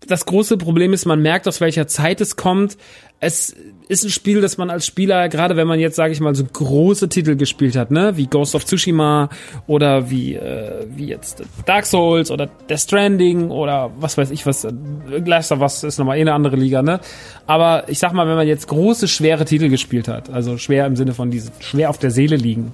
das große Problem ist, man merkt, aus welcher Zeit es kommt. Es ist ein Spiel, das man als Spieler, gerade wenn man jetzt, sage ich mal, so große Titel gespielt hat, ne, wie Ghost of Tsushima oder wie, äh, wie jetzt Dark Souls oder Death Stranding oder was weiß ich was, Last of Us ist nochmal eh eine andere Liga, ne. Aber ich sag mal, wenn man jetzt große, schwere Titel gespielt hat, also schwer im Sinne von diese schwer auf der Seele liegen,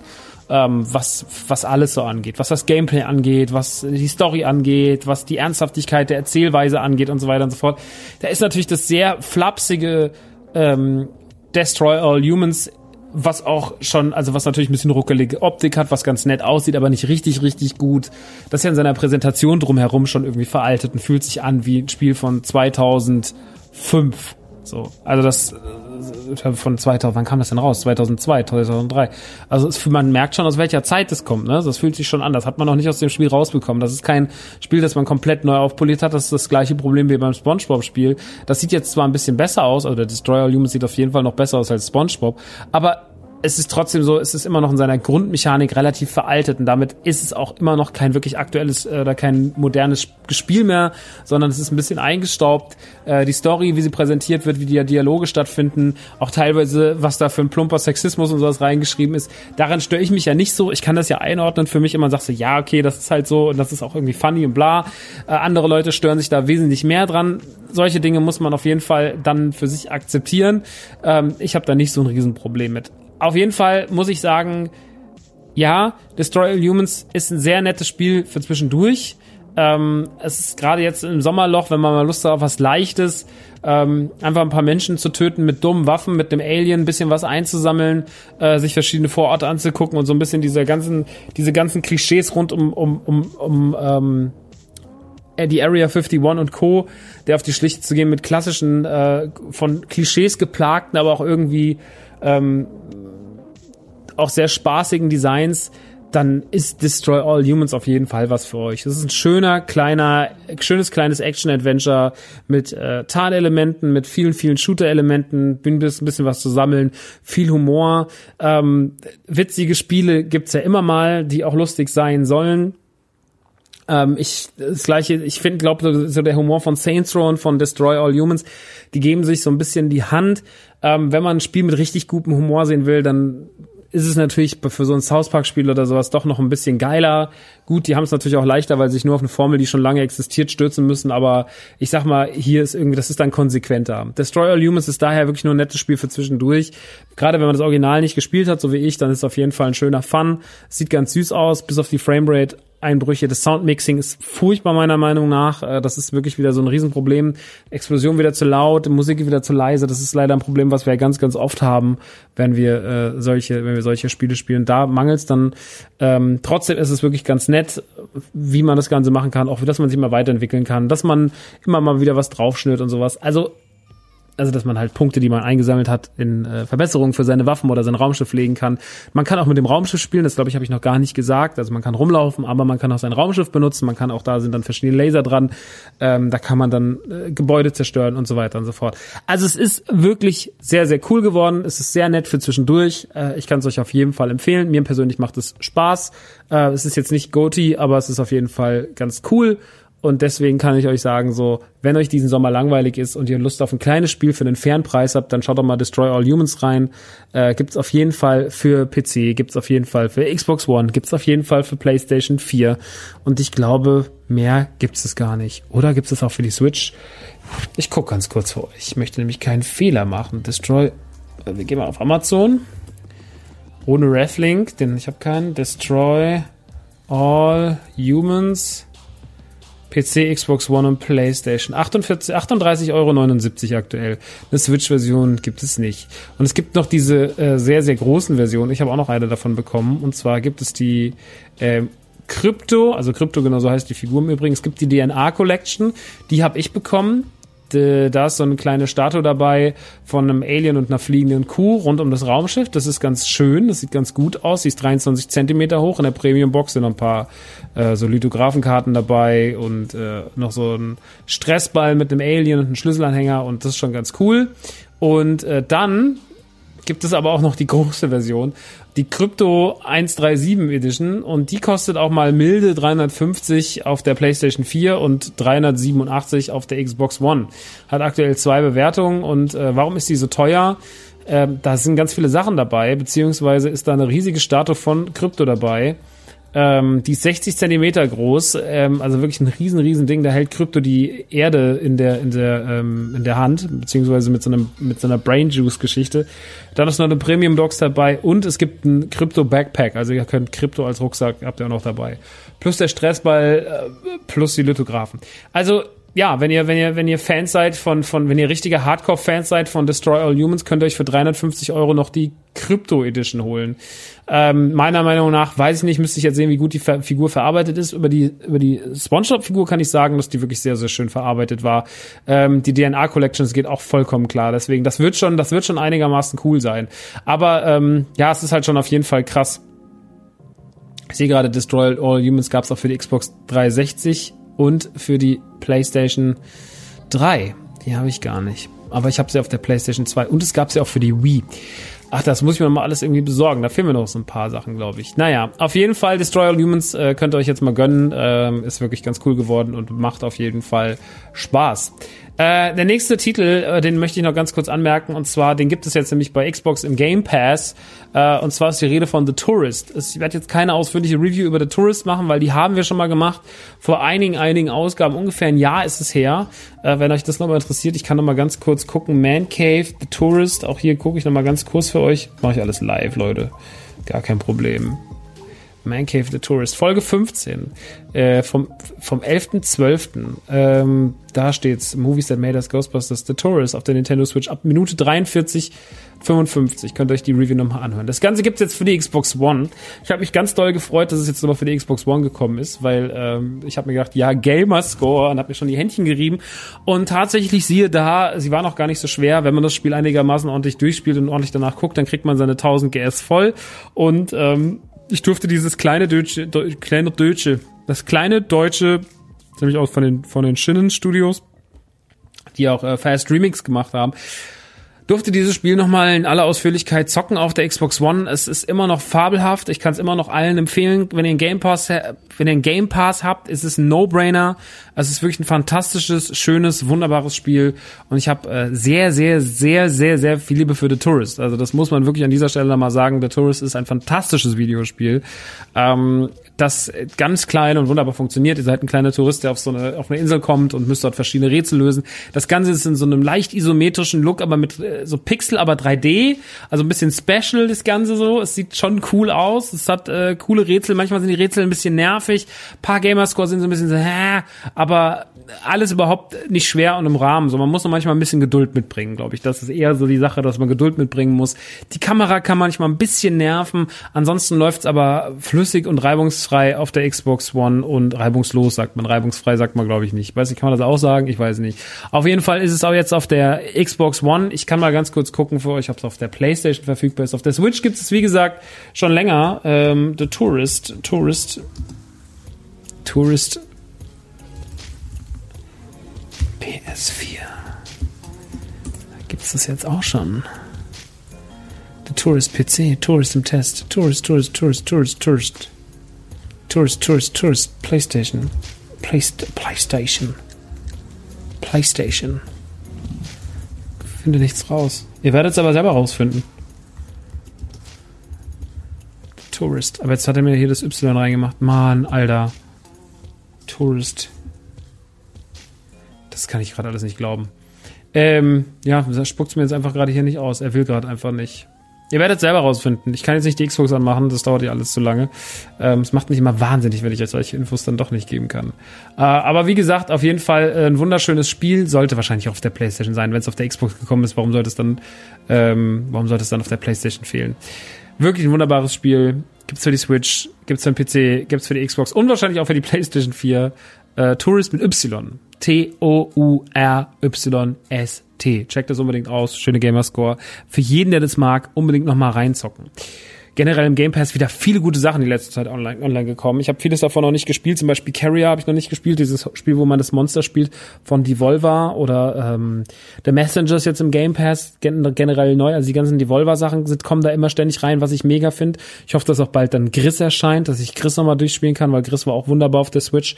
ähm, was, was alles so angeht, was das Gameplay angeht, was die Story angeht, was die Ernsthaftigkeit der Erzählweise angeht und so weiter und so fort. Da ist natürlich das sehr flapsige ähm, Destroy All Humans, was auch schon, also was natürlich ein bisschen ruckelige Optik hat, was ganz nett aussieht, aber nicht richtig, richtig gut. Das ist ja in seiner Präsentation drumherum schon irgendwie veraltet und fühlt sich an wie ein Spiel von 2005. So, also das äh, von 2000, wann kam das denn raus? 2002, 2003. Also es, man merkt schon, aus welcher Zeit es kommt. Ne? Das fühlt sich schon an. Das hat man noch nicht aus dem Spiel rausbekommen. Das ist kein Spiel, das man komplett neu aufpoliert hat. Das ist das gleiche Problem wie beim SpongeBob-Spiel. Das sieht jetzt zwar ein bisschen besser aus, also der Destroyer Humans sieht auf jeden Fall noch besser aus als SpongeBob, aber es ist trotzdem so, es ist immer noch in seiner Grundmechanik relativ veraltet und damit ist es auch immer noch kein wirklich aktuelles äh, oder kein modernes Spiel mehr, sondern es ist ein bisschen eingestaubt. Äh, die Story, wie sie präsentiert wird, wie die Dialoge stattfinden, auch teilweise, was da für ein plumper Sexismus und sowas reingeschrieben ist, daran störe ich mich ja nicht so. Ich kann das ja einordnen für mich immer, sagst so, ja, okay, das ist halt so und das ist auch irgendwie funny und bla. Äh, andere Leute stören sich da wesentlich mehr dran. Solche Dinge muss man auf jeden Fall dann für sich akzeptieren. Ähm, ich habe da nicht so ein Riesenproblem mit auf jeden Fall muss ich sagen, ja, Destroy All Humans ist ein sehr nettes Spiel für zwischendurch. Ähm, es ist gerade jetzt im Sommerloch, wenn man mal Lust hat auf was Leichtes, ähm, einfach ein paar Menschen zu töten mit dummen Waffen, mit dem Alien, ein bisschen was einzusammeln, äh, sich verschiedene Vororte anzugucken und so ein bisschen diese ganzen, diese ganzen Klischees rund um, um, um, um ähm, äh, die Area 51 und Co., der auf die Schlichte zu gehen mit klassischen, äh, von Klischees geplagten, aber auch irgendwie ähm, auch sehr spaßigen Designs, dann ist Destroy All Humans auf jeden Fall was für euch. Das ist ein schöner, kleiner, schönes kleines Action-Adventure mit äh, Tarnelementen, mit vielen, vielen Shooter-Elementen, ein bisschen was zu sammeln, viel Humor. Ähm, witzige Spiele gibt's ja immer mal, die auch lustig sein sollen. Ähm, ich, das gleiche, ich finde, glaube so der Humor von Saints Row und von Destroy All Humans, die geben sich so ein bisschen die Hand. Ähm, wenn man ein Spiel mit richtig gutem Humor sehen will, dann ist es natürlich für so ein South Park Spiel oder sowas doch noch ein bisschen geiler. Gut, die haben es natürlich auch leichter, weil sie sich nur auf eine Formel, die schon lange existiert, stürzen müssen, aber ich sag mal, hier ist irgendwie, das ist dann konsequenter. Destroy All Humans ist daher wirklich nur ein nettes Spiel für zwischendurch. Gerade wenn man das Original nicht gespielt hat, so wie ich, dann ist es auf jeden Fall ein schöner Fun. Sieht ganz süß aus, bis auf die Framerate Einbrüche. Das Soundmixing ist furchtbar meiner Meinung nach. Äh, das ist wirklich wieder so ein Riesenproblem. Explosion wieder zu laut, Musik wieder zu leise. Das ist leider ein Problem, was wir ganz, ganz oft haben, wenn wir äh, solche, wenn wir solche Spiele spielen. Da mangelt es dann. Ähm, trotzdem ist es wirklich ganz nett, wie man das Ganze machen kann, auch dass man sich mal weiterentwickeln kann, dass man immer mal wieder was draufschnürt und sowas. Also also dass man halt Punkte, die man eingesammelt hat, in äh, Verbesserungen für seine Waffen oder sein Raumschiff legen kann. Man kann auch mit dem Raumschiff spielen, das glaube ich, habe ich noch gar nicht gesagt. Also man kann rumlaufen, aber man kann auch sein Raumschiff benutzen, man kann auch, da sind dann verschiedene Laser dran, ähm, da kann man dann äh, Gebäude zerstören und so weiter und so fort. Also es ist wirklich sehr, sehr cool geworden. Es ist sehr nett für zwischendurch. Äh, ich kann es euch auf jeden Fall empfehlen. Mir persönlich macht es Spaß. Äh, es ist jetzt nicht GOTY, aber es ist auf jeden Fall ganz cool und deswegen kann ich euch sagen, so, wenn euch diesen Sommer langweilig ist und ihr Lust auf ein kleines Spiel für einen fairen Preis habt, dann schaut doch mal Destroy All Humans rein. Äh, gibt's auf jeden Fall für PC, gibt's auf jeden Fall für Xbox One, gibt's auf jeden Fall für PlayStation 4. Und ich glaube, mehr gibt's es gar nicht. Oder gibt's es auch für die Switch? Ich gucke ganz kurz für euch. Ich möchte nämlich keinen Fehler machen. Destroy, äh, wir gehen mal auf Amazon. Ohne Reflink, denn ich habe keinen. Destroy All Humans PC, Xbox One und PlayStation. 48, 38,79 Euro aktuell. Eine Switch-Version gibt es nicht. Und es gibt noch diese äh, sehr, sehr großen Versionen. Ich habe auch noch eine davon bekommen. Und zwar gibt es die äh, Krypto, also Krypto genau so heißt die Figur im Übrigen. Es gibt die DNA Collection. Die habe ich bekommen da ist so eine kleine Statue dabei von einem Alien und einer fliegenden Kuh rund um das Raumschiff. Das ist ganz schön, das sieht ganz gut aus. Sie ist 23 Zentimeter hoch. In der Premium-Box sind noch ein paar äh, so Lithografenkarten dabei und äh, noch so ein Stressball mit einem Alien und einem Schlüsselanhänger und das ist schon ganz cool. Und äh, dann gibt es aber auch noch die große Version die Crypto 137 Edition und die kostet auch mal milde 350 auf der PlayStation 4 und 387 auf der Xbox One. Hat aktuell zwei Bewertungen und äh, warum ist die so teuer? Äh, da sind ganz viele Sachen dabei, beziehungsweise ist da eine riesige Statue von Crypto dabei. Ähm, die ist 60 Zentimeter groß, ähm, also wirklich ein riesen, riesen Ding. Da hält Krypto die Erde in der, in der, ähm, in der Hand, beziehungsweise mit so einem, mit so einer Brain Juice Geschichte. Dann ist noch eine Premium Dogs dabei und es gibt ein Krypto Backpack. Also ihr könnt Krypto als Rucksack, habt ihr auch noch dabei. Plus der Stressball, äh, plus die Lithographen. Also ja, wenn ihr, wenn ihr, wenn ihr Fans seid von, von, wenn ihr richtige Hardcore-Fans seid von Destroy All Humans, könnt ihr euch für 350 Euro noch die Crypto Edition holen. Ähm, meiner Meinung nach, weiß ich nicht, müsste ich jetzt sehen, wie gut die Ver Figur verarbeitet ist. Über die, über die Spongebob-Figur kann ich sagen, dass die wirklich sehr, sehr schön verarbeitet war. Ähm, die DNA Collections geht auch vollkommen klar. Deswegen, das wird schon, das wird schon einigermaßen cool sein. Aber, ähm, ja, es ist halt schon auf jeden Fall krass. Ich sehe gerade, Destroy All Humans gab es auch für die Xbox 360 und für die PlayStation 3. Die habe ich gar nicht. Aber ich habe sie auf der PlayStation 2 und es gab sie auch für die Wii. Ach, das muss ich mir mal alles irgendwie besorgen. Da fehlen mir noch so ein paar Sachen, glaube ich. Naja, auf jeden Fall Destroy All Humans äh, könnt ihr euch jetzt mal gönnen. Ähm, ist wirklich ganz cool geworden und macht auf jeden Fall Spaß. Äh, der nächste Titel, äh, den möchte ich noch ganz kurz anmerken, und zwar, den gibt es jetzt nämlich bei Xbox im Game Pass. Äh, und zwar ist die Rede von The Tourist. Ich werde jetzt keine ausführliche Review über The Tourist machen, weil die haben wir schon mal gemacht. Vor einigen, einigen Ausgaben, ungefähr ein Jahr ist es her. Äh, wenn euch das nochmal interessiert, ich kann nochmal ganz kurz gucken. Man Cave, The Tourist, auch hier gucke ich nochmal ganz kurz für euch. Mache ich alles live, Leute. Gar kein Problem. Man Cave the Tourist, Folge 15 äh, vom, vom 11.12. Ähm, da steht's, Movies That Made Us Ghostbusters The Tourist auf der Nintendo Switch ab Minute 43 55. Könnt ihr euch die Review nochmal anhören. Das Ganze gibt's jetzt für die Xbox One. Ich habe mich ganz doll gefreut, dass es jetzt nochmal für die Xbox One gekommen ist, weil ähm, ich habe mir gedacht, ja, Gamerscore und habe mir schon die Händchen gerieben. Und tatsächlich siehe da, sie war noch gar nicht so schwer. Wenn man das Spiel einigermaßen ordentlich durchspielt und ordentlich danach guckt, dann kriegt man seine 1000 GS voll. Und ähm, ich durfte dieses kleine deutsche, de, kleine deutsche, das kleine deutsche, nämlich auch von den von den Shinnen Studios, die auch äh, Fast Remix gemacht haben, durfte dieses Spiel nochmal in aller Ausführlichkeit zocken auf der Xbox One. Es ist immer noch fabelhaft. Ich kann es immer noch allen empfehlen. Wenn ihr einen Game Pass, wenn ihr einen Game Pass habt, ist es ein No-Brainer. Es ist wirklich ein fantastisches, schönes, wunderbares Spiel. Und ich habe äh, sehr, sehr, sehr, sehr, sehr viel Liebe für The Tourist. Also das muss man wirklich an dieser Stelle mal sagen. The Tourist ist ein fantastisches Videospiel. Ähm, das ganz klein und wunderbar funktioniert. Ihr seid ein kleiner Tourist, der auf so eine, auf eine Insel kommt und müsst dort verschiedene Rätsel lösen. Das Ganze ist in so einem leicht isometrischen Look, aber mit äh, so Pixel, aber 3D. Also ein bisschen special, das Ganze so. Es sieht schon cool aus. Es hat äh, coole Rätsel. Manchmal sind die Rätsel ein bisschen nervig. Ein paar Gamerscore sind so ein bisschen so, hä, aber alles überhaupt nicht schwer und im Rahmen. So, man muss noch manchmal ein bisschen Geduld mitbringen, glaube ich. Das ist eher so die Sache, dass man Geduld mitbringen muss. Die Kamera kann manchmal ein bisschen nerven. Ansonsten läuft's aber flüssig und reibungsfrei auf der Xbox One und reibungslos sagt man. Reibungsfrei sagt man, glaube ich, nicht. Weiß nicht, kann man das auch sagen? Ich weiß nicht. Auf jeden Fall ist es auch jetzt auf der Xbox One. Ich kann mal ganz kurz gucken für euch, ob es auf der PlayStation verfügbar ist. Auf der Switch gibt es, wie gesagt, schon länger. Ähm, The Tourist, Tourist, Tourist PS4. Da gibt es das jetzt auch schon. The Tourist PC, Tourist im Test, Tourist, Tourist, Tourist, Tourist, Tourist. Tourist, Tourist, Tourist, PlayStation. PlayStation. PlayStation. Finde nichts raus. Ihr werdet es aber selber rausfinden. Tourist. Aber jetzt hat er mir hier das Y reingemacht. Mann, Alter. Tourist. Das kann ich gerade alles nicht glauben. Ähm, ja, spuckt mir jetzt einfach gerade hier nicht aus. Er will gerade einfach nicht. Ihr werdet selber rausfinden. Ich kann jetzt nicht die Xbox anmachen, das dauert ja alles zu lange. Ähm, es macht mich immer wahnsinnig, wenn ich euch solche Infos dann doch nicht geben kann. Äh, aber wie gesagt, auf jeden Fall äh, ein wunderschönes Spiel. Sollte wahrscheinlich auch auf der Playstation sein. Wenn es auf der Xbox gekommen ist, warum sollte es dann, ähm, warum sollte es dann auf der Playstation fehlen? Wirklich ein wunderbares Spiel. Gibt's für die Switch, gibt's für den PC, gibt's für die Xbox und wahrscheinlich auch für die Playstation 4. Äh, Tourist mit Y. T-O-U-R-Y-S. T. Checkt das unbedingt aus. Schöne Gamerscore. Für jeden, der das mag, unbedingt nochmal reinzocken. Generell im Game Pass wieder viele gute Sachen die letzte Zeit online, online gekommen. Ich habe vieles davon noch nicht gespielt. Zum Beispiel Carrier habe ich noch nicht gespielt. Dieses Spiel, wo man das Monster spielt von Devolver oder ähm, The Messenger ist jetzt im Game Pass generell neu. Also die ganzen Devolver-Sachen kommen da immer ständig rein, was ich mega finde. Ich hoffe, dass auch bald dann Gris erscheint, dass ich Gris nochmal durchspielen kann, weil Gris war auch wunderbar auf der Switch.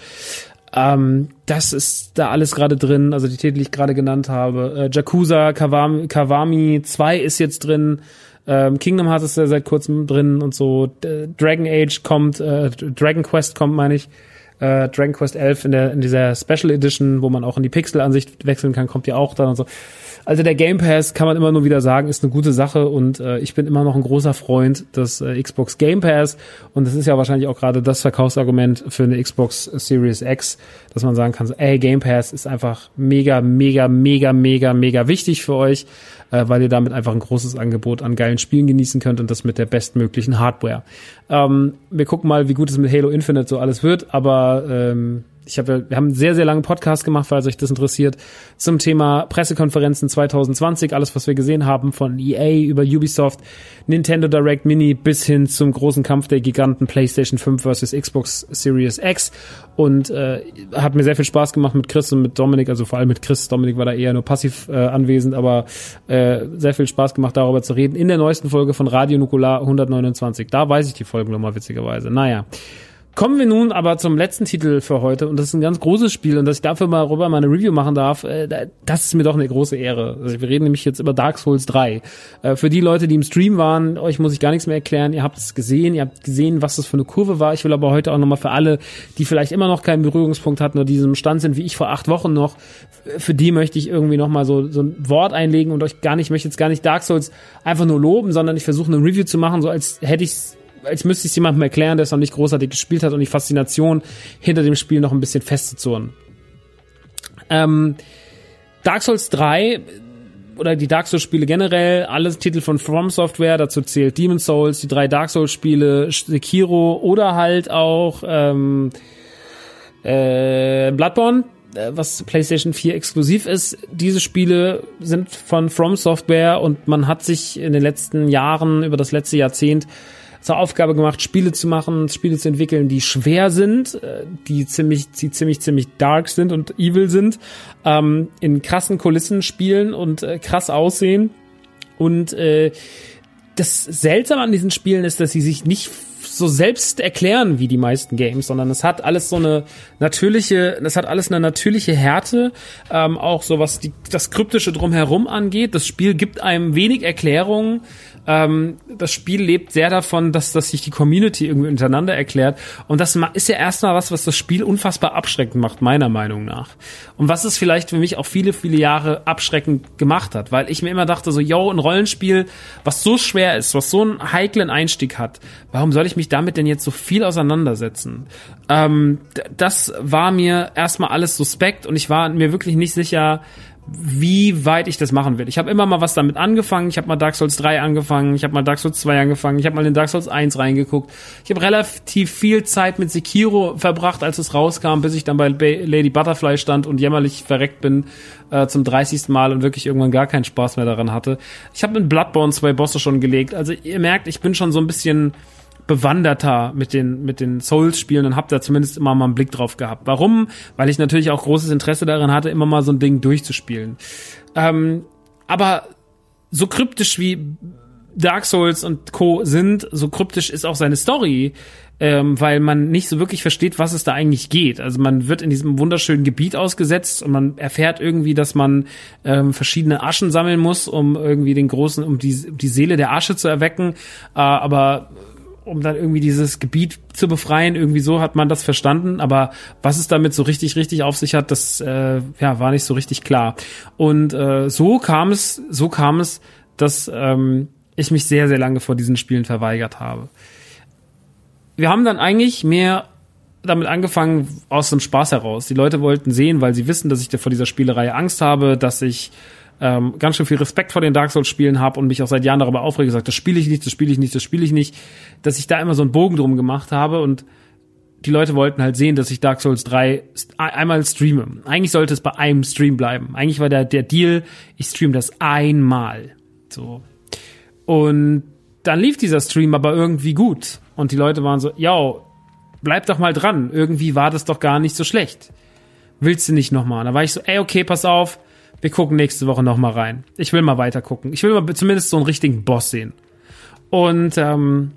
Ähm, das ist da alles gerade drin, also die Titel, die ich gerade genannt habe. Äh, Jakuza, Kawami, Kawami 2 ist jetzt drin. Ähm, Kingdom Hearts ist ja seit kurzem drin und so. Dragon Age kommt, äh, Dragon Quest kommt, meine ich. Äh, Dragon Quest 11 in, der, in dieser Special Edition, wo man auch in die Pixel-Ansicht wechseln kann, kommt ja auch da und so. Also der Game Pass kann man immer nur wieder sagen, ist eine gute Sache und äh, ich bin immer noch ein großer Freund des äh, Xbox Game Pass und das ist ja wahrscheinlich auch gerade das Verkaufsargument für eine Xbox Series X, dass man sagen kann, so, ey, Game Pass ist einfach mega, mega, mega, mega, mega wichtig für euch, äh, weil ihr damit einfach ein großes Angebot an geilen Spielen genießen könnt und das mit der bestmöglichen Hardware. Ähm, wir gucken mal, wie gut es mit Halo Infinite so alles wird, aber ähm, ich habe, wir haben einen sehr, sehr langen Podcast gemacht, falls euch das interessiert, zum Thema Pressekonferenzen 2020, alles, was wir gesehen haben, von EA über Ubisoft, Nintendo Direct Mini bis hin zum großen Kampf der Giganten PlayStation 5 versus Xbox Series X. Und äh, hat mir sehr viel Spaß gemacht mit Chris und mit Dominik, also vor allem mit Chris. Dominik war da eher nur passiv äh, anwesend, aber äh, sehr viel Spaß gemacht, darüber zu reden. In der neuesten Folge von Radio Nukular 129. Da weiß ich die Folgennummer witzigerweise. Naja. Kommen wir nun aber zum letzten Titel für heute und das ist ein ganz großes Spiel und dass ich dafür mal rüber meine Review machen darf, äh, das ist mir doch eine große Ehre. Also wir reden nämlich jetzt über Dark Souls 3. Äh, für die Leute, die im Stream waren, euch muss ich gar nichts mehr erklären. Ihr habt es gesehen, ihr habt gesehen, was das für eine Kurve war. Ich will aber heute auch nochmal für alle, die vielleicht immer noch keinen Berührungspunkt hatten oder diesem Stand sind, wie ich vor acht Wochen noch, für die möchte ich irgendwie nochmal so, so ein Wort einlegen und euch gar nicht, ich möchte jetzt gar nicht Dark Souls einfach nur loben, sondern ich versuche eine Review zu machen, so als hätte ich als müsste ich es jemandem erklären, der es noch nicht großartig gespielt hat und die Faszination hinter dem Spiel noch ein bisschen festzuzurren. Ähm, Dark Souls 3 oder die Dark Souls Spiele generell, alles Titel von From Software, dazu zählt Demon Souls, die drei Dark Souls Spiele, Sekiro oder halt auch ähm, äh, Bloodborne, äh, was PlayStation 4 exklusiv ist. Diese Spiele sind von From Software und man hat sich in den letzten Jahren, über das letzte Jahrzehnt, zur Aufgabe gemacht, Spiele zu machen, Spiele zu entwickeln, die schwer sind, äh, die ziemlich, die ziemlich, ziemlich dark sind und evil sind, ähm, in krassen Kulissen spielen und äh, krass aussehen. Und äh, das Seltsame an diesen Spielen ist, dass sie sich nicht so selbst erklären wie die meisten Games, sondern es hat alles so eine natürliche, das hat alles eine natürliche Härte, ähm, auch so was die, das Kryptische drumherum angeht. Das Spiel gibt einem wenig Erklärungen, ähm, das Spiel lebt sehr davon, dass, dass sich die Community irgendwie untereinander erklärt. Und das ist ja erstmal was, was das Spiel unfassbar abschreckend macht, meiner Meinung nach. Und was es vielleicht für mich auch viele, viele Jahre abschreckend gemacht hat, weil ich mir immer dachte, so, yo, ein Rollenspiel, was so schwer ist, was so einen heiklen Einstieg hat, warum soll ich mich damit denn jetzt so viel auseinandersetzen? Ähm, das war mir erstmal alles suspekt und ich war mir wirklich nicht sicher, wie weit ich das machen will. Ich habe immer mal was damit angefangen. Ich habe mal Dark Souls 3 angefangen, ich habe mal Dark Souls 2 angefangen, ich habe mal in Dark Souls 1 reingeguckt. Ich habe relativ viel Zeit mit Sekiro verbracht, als es rauskam, bis ich dann bei Lady Butterfly stand und jämmerlich verreckt bin äh, zum 30. Mal und wirklich irgendwann gar keinen Spaß mehr daran hatte. Ich habe mit Bloodborne zwei Bosse schon gelegt. Also ihr merkt, ich bin schon so ein bisschen bewanderter mit den, mit den Souls-Spielen und habe da zumindest immer mal einen Blick drauf gehabt. Warum? Weil ich natürlich auch großes Interesse daran hatte, immer mal so ein Ding durchzuspielen. Ähm, aber so kryptisch wie Dark Souls und Co. sind, so kryptisch ist auch seine Story, ähm, weil man nicht so wirklich versteht, was es da eigentlich geht. Also man wird in diesem wunderschönen Gebiet ausgesetzt und man erfährt irgendwie, dass man ähm, verschiedene Aschen sammeln muss, um irgendwie den großen, um die, die Seele der Asche zu erwecken. Äh, aber um dann irgendwie dieses Gebiet zu befreien. Irgendwie so hat man das verstanden, aber was es damit so richtig, richtig auf sich hat, das äh, ja, war nicht so richtig klar. Und äh, so kam es, so kam es, dass ähm, ich mich sehr, sehr lange vor diesen Spielen verweigert habe. Wir haben dann eigentlich mehr damit angefangen aus dem Spaß heraus. Die Leute wollten sehen, weil sie wissen, dass ich vor dieser Spielerei Angst habe, dass ich ähm, ganz schön viel Respekt vor den Dark Souls Spielen habe und mich auch seit Jahren darüber aufrege, gesagt, das spiele ich nicht, das spiele ich nicht, das spiele ich nicht, dass ich da immer so einen Bogen drum gemacht habe und die Leute wollten halt sehen, dass ich Dark Souls 3 einmal streame. Eigentlich sollte es bei einem Stream bleiben. Eigentlich war der, der Deal, ich streame das einmal. So. Und dann lief dieser Stream aber irgendwie gut. Und die Leute waren so, ja, bleib doch mal dran. Irgendwie war das doch gar nicht so schlecht. Willst du nicht nochmal? Da war ich so, ey, okay, pass auf. Wir gucken nächste Woche nochmal rein. Ich will mal weiter gucken. Ich will mal zumindest so einen richtigen Boss sehen. Und ähm,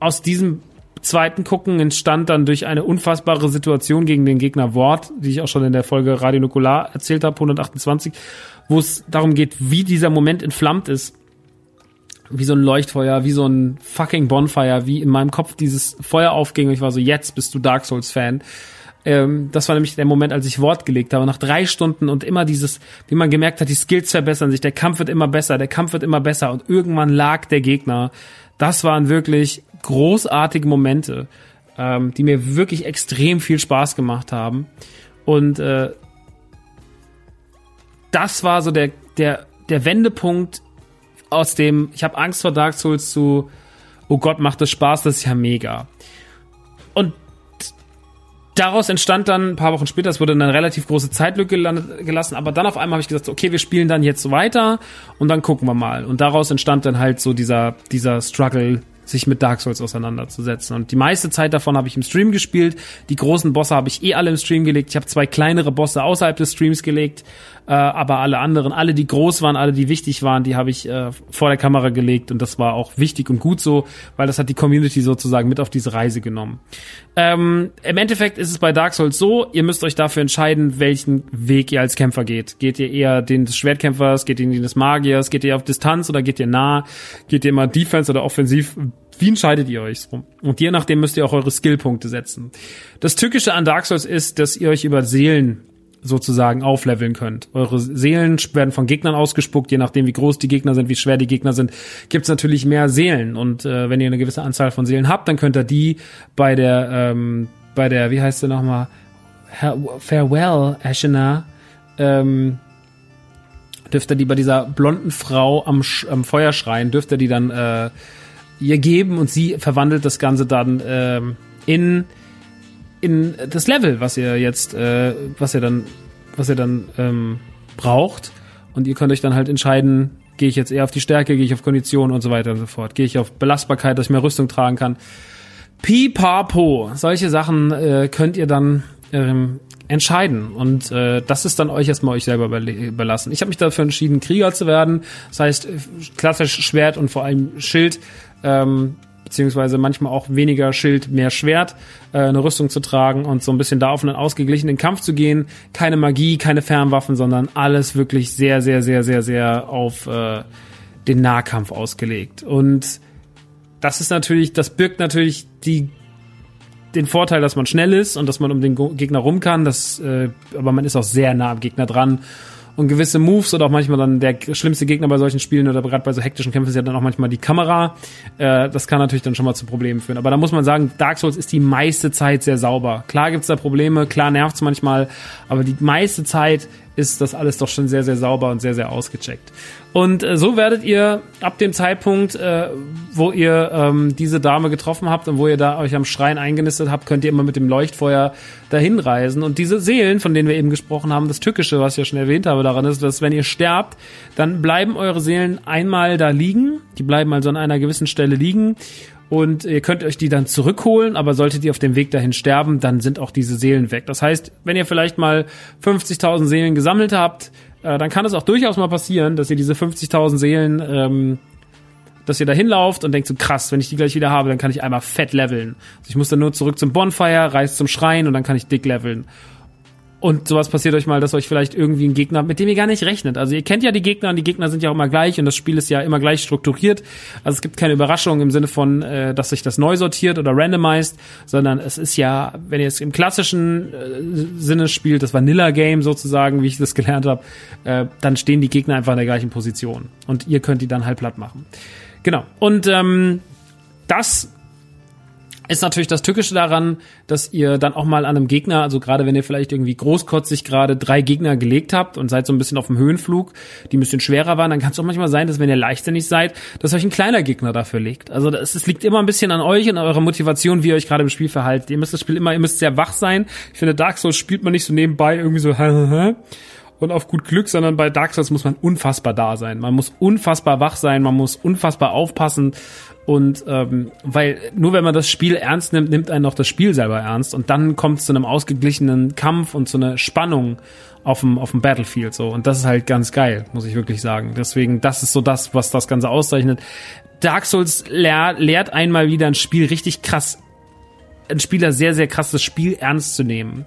aus diesem zweiten Gucken entstand dann durch eine unfassbare Situation gegen den Gegner Wort, die ich auch schon in der Folge Radio Nukular erzählt habe, 128, wo es darum geht, wie dieser Moment entflammt ist. Wie so ein Leuchtfeuer, wie so ein fucking Bonfire, wie in meinem Kopf dieses Feuer aufging und ich war so, jetzt bist du Dark Souls Fan. Ähm, das war nämlich der Moment, als ich Wort gelegt habe. Nach drei Stunden und immer dieses, wie man gemerkt hat, die Skills verbessern sich, der Kampf wird immer besser, der Kampf wird immer besser und irgendwann lag der Gegner. Das waren wirklich großartige Momente, ähm, die mir wirklich extrem viel Spaß gemacht haben. Und äh, das war so der, der, der Wendepunkt aus dem, ich habe Angst vor Dark Souls zu, oh Gott, macht das Spaß, das ist ja mega. Daraus entstand dann ein paar Wochen später, es wurde eine relativ große Zeitlücke gelassen, aber dann auf einmal habe ich gesagt, okay, wir spielen dann jetzt weiter und dann gucken wir mal. Und daraus entstand dann halt so dieser, dieser Struggle sich mit Dark Souls auseinanderzusetzen. Und die meiste Zeit davon habe ich im Stream gespielt. Die großen Bosse habe ich eh alle im Stream gelegt. Ich habe zwei kleinere Bosse außerhalb des Streams gelegt, äh, aber alle anderen, alle die groß waren, alle die wichtig waren, die habe ich äh, vor der Kamera gelegt und das war auch wichtig und gut so, weil das hat die Community sozusagen mit auf diese Reise genommen. Ähm, Im Endeffekt ist es bei Dark Souls so, ihr müsst euch dafür entscheiden, welchen Weg ihr als Kämpfer geht. Geht ihr eher den des Schwertkämpfers, geht ihr den des Magiers, geht ihr auf Distanz oder geht ihr nah, geht ihr immer Defense oder Offensiv? Wie entscheidet ihr euch so? Und je nachdem müsst ihr auch eure Skillpunkte setzen. Das Tückische an Dark Souls ist, dass ihr euch über Seelen sozusagen aufleveln könnt. Eure Seelen werden von Gegnern ausgespuckt, je nachdem wie groß die Gegner sind, wie schwer die Gegner sind, gibt's natürlich mehr Seelen. Und äh, wenn ihr eine gewisse Anzahl von Seelen habt, dann könnt ihr die bei der, ähm, bei der, wie heißt sie nochmal, Farewell, Ashina, ähm, dürft ihr die bei dieser blonden Frau am, am Feuer schreien, dürft ihr die dann äh, ihr geben und sie verwandelt das Ganze dann ähm, in in das Level, was ihr jetzt, äh, was ihr dann, was ihr dann ähm, braucht. Und ihr könnt euch dann halt entscheiden, gehe ich jetzt eher auf die Stärke, gehe ich auf Kondition und so weiter und so fort. Gehe ich auf Belastbarkeit, dass ich mehr Rüstung tragen kann. Pipapo. Solche Sachen äh, könnt ihr dann ähm, entscheiden. Und äh, das ist dann euch erstmal euch selber überlassen. Ich habe mich dafür entschieden, Krieger zu werden. Das heißt, klassisch Schwert und vor allem Schild. Ähm, beziehungsweise manchmal auch weniger Schild, mehr Schwert, äh, eine Rüstung zu tragen und so ein bisschen da auf einen ausgeglichenen Kampf zu gehen. Keine Magie, keine Fernwaffen, sondern alles wirklich sehr, sehr, sehr, sehr, sehr auf äh, den Nahkampf ausgelegt. Und das ist natürlich, das birgt natürlich die den Vorteil, dass man schnell ist und dass man um den Gegner rum kann. Das, äh, aber man ist auch sehr nah am Gegner dran und gewisse Moves oder auch manchmal dann der schlimmste Gegner bei solchen Spielen oder gerade bei so hektischen Kämpfen ist ja dann auch manchmal die Kamera. Äh, das kann natürlich dann schon mal zu Problemen führen. Aber da muss man sagen, Dark Souls ist die meiste Zeit sehr sauber. Klar gibt's da Probleme, klar nervt's manchmal, aber die meiste Zeit ist das alles doch schon sehr, sehr sauber und sehr, sehr ausgecheckt. Und äh, so werdet ihr ab dem Zeitpunkt, äh, wo ihr ähm, diese Dame getroffen habt und wo ihr da euch am Schrein eingenistet habt, könnt ihr immer mit dem Leuchtfeuer dahin reisen. Und diese Seelen, von denen wir eben gesprochen haben, das Tückische, was ich ja schon erwähnt habe daran, ist, dass wenn ihr sterbt, dann bleiben eure Seelen einmal da liegen. Die bleiben also an einer gewissen Stelle liegen. Und ihr könnt euch die dann zurückholen, aber solltet ihr auf dem Weg dahin sterben, dann sind auch diese Seelen weg. Das heißt, wenn ihr vielleicht mal 50.000 Seelen gesammelt habt, äh, dann kann es auch durchaus mal passieren, dass ihr diese 50.000 Seelen, ähm, dass ihr da hinlauft und denkt so krass, wenn ich die gleich wieder habe, dann kann ich einmal fett leveln. Also ich muss dann nur zurück zum Bonfire, reise zum Schrein und dann kann ich dick leveln. Und sowas passiert euch mal, dass euch vielleicht irgendwie ein Gegner, mit dem ihr gar nicht rechnet. Also ihr kennt ja die Gegner und die Gegner sind ja auch immer gleich und das Spiel ist ja immer gleich strukturiert. Also es gibt keine Überraschung im Sinne von, äh, dass sich das neu sortiert oder randomized, sondern es ist ja, wenn ihr es im klassischen äh, Sinne spielt, das Vanilla-Game sozusagen, wie ich das gelernt habe, äh, dann stehen die Gegner einfach in der gleichen Position und ihr könnt die dann halt platt machen. Genau. Und ähm, das ist natürlich das Tückische daran, dass ihr dann auch mal an einem Gegner, also gerade wenn ihr vielleicht irgendwie großkotzig gerade drei Gegner gelegt habt und seid so ein bisschen auf dem Höhenflug, die ein bisschen schwerer waren, dann kann es auch manchmal sein, dass wenn ihr leichtsinnig seid, dass euch ein kleiner Gegner dafür legt. Also es, liegt immer ein bisschen an euch und eurer Motivation, wie ihr euch gerade im Spiel verhaltet. Ihr müsst das Spiel immer, ihr müsst sehr wach sein. Ich finde, Dark Souls spielt man nicht so nebenbei irgendwie so <laughs> und auf gut Glück, sondern bei Dark Souls muss man unfassbar da sein. Man muss unfassbar wach sein, man muss unfassbar aufpassen und ähm, weil nur wenn man das Spiel ernst nimmt, nimmt einen auch das Spiel selber ernst. Und dann kommt es zu einem ausgeglichenen Kampf und zu einer Spannung auf dem, auf dem Battlefield. So. Und das ist halt ganz geil, muss ich wirklich sagen. Deswegen, das ist so das, was das Ganze auszeichnet. Dark Souls lehr, lehrt einmal wieder ein Spiel richtig krass, ein Spieler sehr, sehr krass das Spiel ernst zu nehmen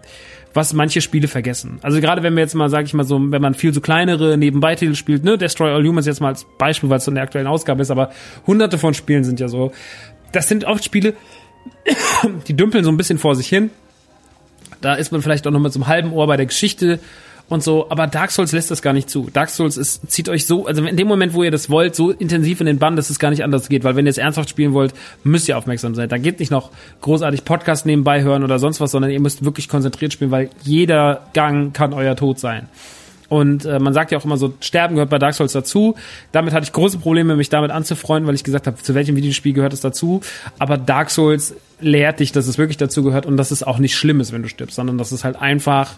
was manche Spiele vergessen. Also gerade wenn wir jetzt mal, sag ich mal so, wenn man viel so kleinere Nebenbeititel spielt, ne, Destroy All Humans jetzt mal als Beispiel, weil es so in der aktuellen Ausgabe ist, aber hunderte von Spielen sind ja so. Das sind oft Spiele, <coughs> die dümpeln so ein bisschen vor sich hin. Da ist man vielleicht auch noch mit so einem halben Ohr bei der Geschichte und so, aber Dark Souls lässt das gar nicht zu. Dark Souls ist, zieht euch so, also in dem Moment, wo ihr das wollt, so intensiv in den Bann, dass es gar nicht anders geht, weil wenn ihr es ernsthaft spielen wollt, müsst ihr aufmerksam sein. Da geht nicht noch großartig Podcast nebenbei hören oder sonst was, sondern ihr müsst wirklich konzentriert spielen, weil jeder Gang kann euer Tod sein. Und äh, man sagt ja auch immer so, Sterben gehört bei Dark Souls dazu. Damit hatte ich große Probleme, mich damit anzufreunden, weil ich gesagt habe, zu welchem Videospiel gehört es dazu. Aber Dark Souls lehrt dich, dass es wirklich dazu gehört und dass es auch nicht schlimm ist, wenn du stirbst, sondern dass es halt einfach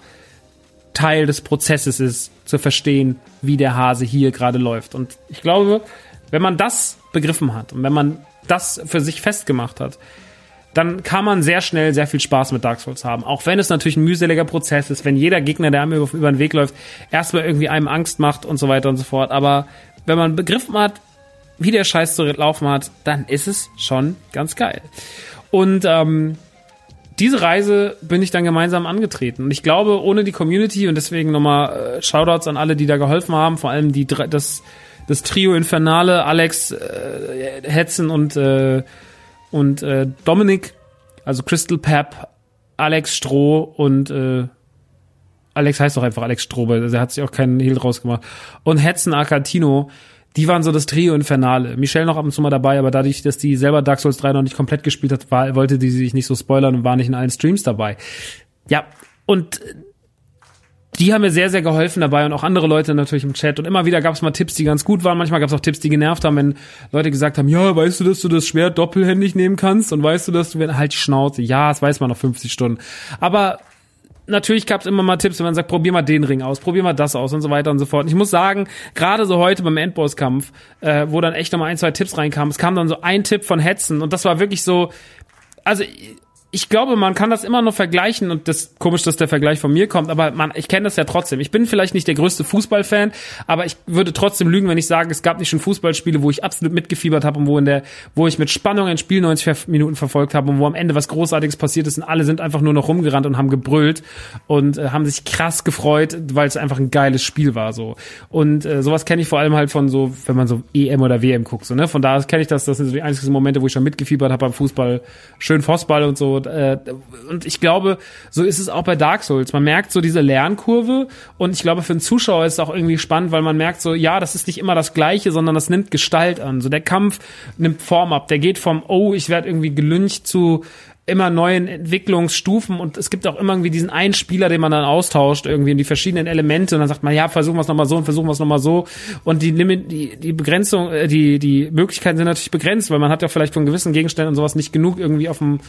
Teil des Prozesses ist, zu verstehen, wie der Hase hier gerade läuft. Und ich glaube, wenn man das begriffen hat und wenn man das für sich festgemacht hat, dann kann man sehr schnell sehr viel Spaß mit Dark Souls haben. Auch wenn es natürlich ein mühseliger Prozess ist, wenn jeder Gegner, der einem über, den Weg läuft, erstmal irgendwie einem Angst macht und so weiter und so fort. Aber wenn man begriffen hat, wie der Scheiß zu laufen hat, dann ist es schon ganz geil. Und ähm, diese Reise bin ich dann gemeinsam angetreten. Und ich glaube, ohne die Community und deswegen nochmal äh, Shoutouts an alle, die da geholfen haben, vor allem die das, das Trio Infernale, Alex, äh, Hetzen und, äh, und äh, Dominik, also Crystal Pep, Alex Stroh und äh, Alex heißt doch einfach Alex Stroh, weil er hat sich auch keinen Hehl draus gemacht. Und Hetzen Arcatino, die waren so das Trio Infernale. Michelle noch ab und zu mal dabei, aber dadurch, dass die selber Dark Souls 3 noch nicht komplett gespielt hat, war, wollte die sich nicht so spoilern und war nicht in allen Streams dabei. Ja, und die haben mir sehr, sehr geholfen dabei und auch andere Leute natürlich im Chat. Und immer wieder gab es mal Tipps, die ganz gut waren. Manchmal gab es auch Tipps, die genervt haben, wenn Leute gesagt haben, ja, weißt du, dass du das Schwert doppelhändig nehmen kannst? Und weißt du, dass du, wenn halt die Schnauze, ja, das weiß man noch 50 Stunden. Aber natürlich gab es immer mal Tipps, wenn man sagt, probier mal den Ring aus, probier mal das aus und so weiter und so fort. Und ich muss sagen, gerade so heute beim Endbosskampf, äh, wo dann echt nochmal ein, zwei Tipps reinkamen, es kam dann so ein Tipp von Hetzen und das war wirklich so, also ich glaube, man kann das immer noch vergleichen und das komisch, dass der Vergleich von mir kommt, aber man, ich kenne das ja trotzdem. Ich bin vielleicht nicht der größte Fußballfan, aber ich würde trotzdem lügen, wenn ich sage, es gab nicht schon Fußballspiele, wo ich absolut mitgefiebert habe und wo in der, wo ich mit Spannung ein Spiel 90 Minuten verfolgt habe und wo am Ende was Großartiges passiert ist und alle sind einfach nur noch rumgerannt und haben gebrüllt und äh, haben sich krass gefreut, weil es einfach ein geiles Spiel war so. Und äh, sowas kenne ich vor allem halt von so, wenn man so EM oder WM guckt, so ne. Von da kenne ich das. Das sind so die einzigen Momente, wo ich schon mitgefiebert habe beim Fußball, schön Fußball und so äh, und ich glaube, so ist es auch bei Dark Souls. Man merkt so diese Lernkurve und ich glaube, für einen Zuschauer ist es auch irgendwie spannend, weil man merkt so, ja, das ist nicht immer das Gleiche, sondern das nimmt Gestalt an. So der Kampf nimmt Form ab. Der geht vom, oh, ich werde irgendwie gelüncht zu, immer neuen Entwicklungsstufen und es gibt auch immer irgendwie diesen einen Spieler, den man dann austauscht, irgendwie in die verschiedenen Elemente und dann sagt man, ja, versuchen wir es nochmal so und versuchen wir es nochmal so und die die, die Begrenzung, äh, die, die Möglichkeiten sind natürlich begrenzt, weil man hat ja vielleicht von gewissen Gegenständen und sowas nicht genug irgendwie auf dem,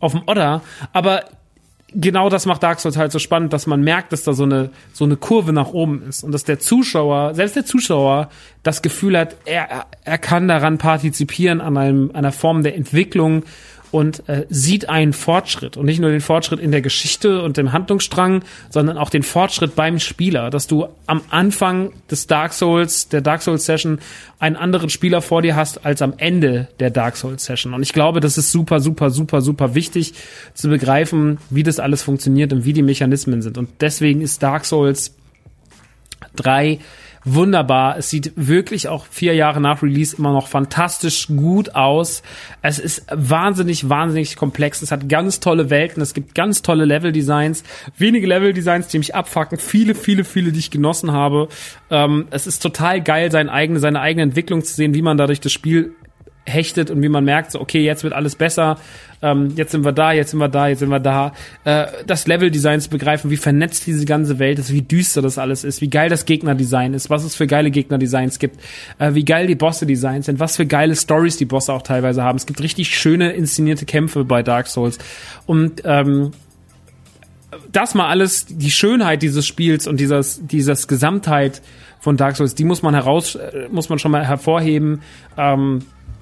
auf dem Odder, aber genau das macht Dark Souls halt so spannend, dass man merkt, dass da so eine, so eine Kurve nach oben ist und dass der Zuschauer, selbst der Zuschauer, das Gefühl hat, er, er kann daran partizipieren an einem, einer Form der Entwicklung und äh, sieht einen Fortschritt und nicht nur den Fortschritt in der Geschichte und dem Handlungsstrang, sondern auch den Fortschritt beim Spieler, dass du am Anfang des Dark Souls, der Dark Souls Session, einen anderen Spieler vor dir hast als am Ende der Dark Souls Session. Und ich glaube, das ist super, super, super, super wichtig zu begreifen, wie das alles funktioniert und wie die Mechanismen sind. Und deswegen ist Dark Souls 3 wunderbar. Es sieht wirklich auch vier Jahre nach Release immer noch fantastisch gut aus. Es ist wahnsinnig, wahnsinnig komplex. Es hat ganz tolle Welten. Es gibt ganz tolle Level-Designs. Wenige Level-Designs, die mich abfacken. Viele, viele, viele, die ich genossen habe. Ähm, es ist total geil, seine eigene, seine eigene Entwicklung zu sehen, wie man dadurch das Spiel hechtet und wie man merkt, so, okay, jetzt wird alles besser, ähm, jetzt sind wir da, jetzt sind wir da, jetzt sind wir da. Äh, das Level-Design zu begreifen, wie vernetzt diese ganze Welt ist, wie düster das alles ist, wie geil das Gegner-Design ist, was es für geile Gegner-Designs gibt, äh, wie geil die Bosse-Designs sind, was für geile Stories die Bosse auch teilweise haben. Es gibt richtig schöne inszenierte Kämpfe bei Dark Souls. Und ähm, das mal alles, die Schönheit dieses Spiels und dieses, dieses Gesamtheit von Dark Souls, die muss man heraus, äh, muss man schon mal hervorheben. Ähm,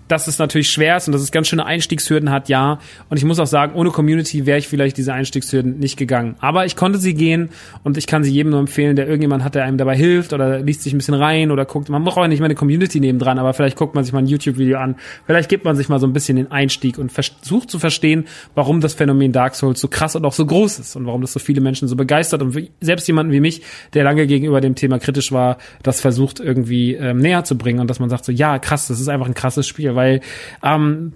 dass es natürlich schwer ist und dass es ganz schöne Einstiegshürden hat, ja. Und ich muss auch sagen, ohne Community wäre ich vielleicht diese Einstiegshürden nicht gegangen. Aber ich konnte sie gehen und ich kann sie jedem nur empfehlen, der irgendjemand hat, der einem dabei hilft oder liest sich ein bisschen rein oder guckt. Man braucht auch nicht mal eine Community nebendran, aber vielleicht guckt man sich mal ein YouTube-Video an. Vielleicht gibt man sich mal so ein bisschen den Einstieg und versucht zu verstehen, warum das Phänomen Dark Souls so krass und auch so groß ist und warum das so viele Menschen so begeistert und selbst jemanden wie mich, der lange gegenüber dem Thema kritisch war, das versucht irgendwie ähm, näher zu bringen und dass man sagt so, ja, krass, das ist einfach ein krasses Spiel weil ähm,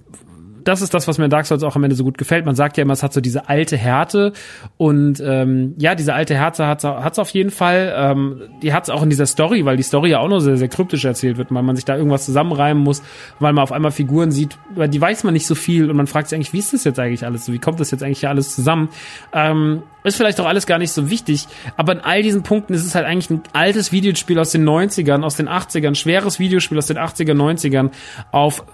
das ist das, was mir in Dark Souls auch am Ende so gut gefällt. Man sagt ja immer, es hat so diese alte Härte und ähm, ja, diese alte Härte hat es auf jeden Fall. Ähm, die hat es auch in dieser Story, weil die Story ja auch noch sehr, sehr kryptisch erzählt wird, weil man sich da irgendwas zusammenreimen muss, weil man auf einmal Figuren sieht, über die weiß man nicht so viel und man fragt sich eigentlich, wie ist das jetzt eigentlich alles so? Wie kommt das jetzt eigentlich hier alles zusammen? Ähm, ist vielleicht auch alles gar nicht so wichtig, aber in all diesen Punkten ist es halt eigentlich ein altes Videospiel aus den 90ern, aus den 80ern, schweres Videospiel aus den 80er, 90ern auf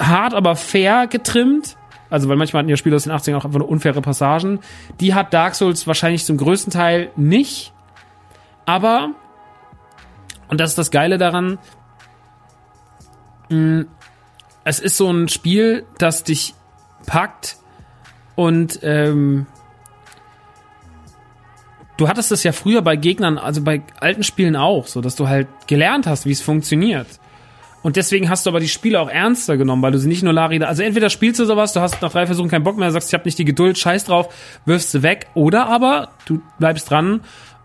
hart, aber fair getrimmt. Also, weil manchmal hatten ja Spiele aus den 80ern auch einfach nur unfaire Passagen. Die hat Dark Souls wahrscheinlich zum größten Teil nicht. Aber, und das ist das Geile daran, mh, mm, es ist so ein Spiel, das dich packt und ähm, du hattest es ja früher bei Gegnern, also bei alten Spielen auch, so dass du halt gelernt hast, wie es funktioniert. Und deswegen hast du aber die Spiele auch ernster genommen, weil du sie nicht nur Lari, also entweder spielst du sowas, du hast nach drei Versuchen keinen Bock mehr, sagst, ich habe nicht die Geduld, scheiß drauf, wirfst sie weg, oder aber du bleibst dran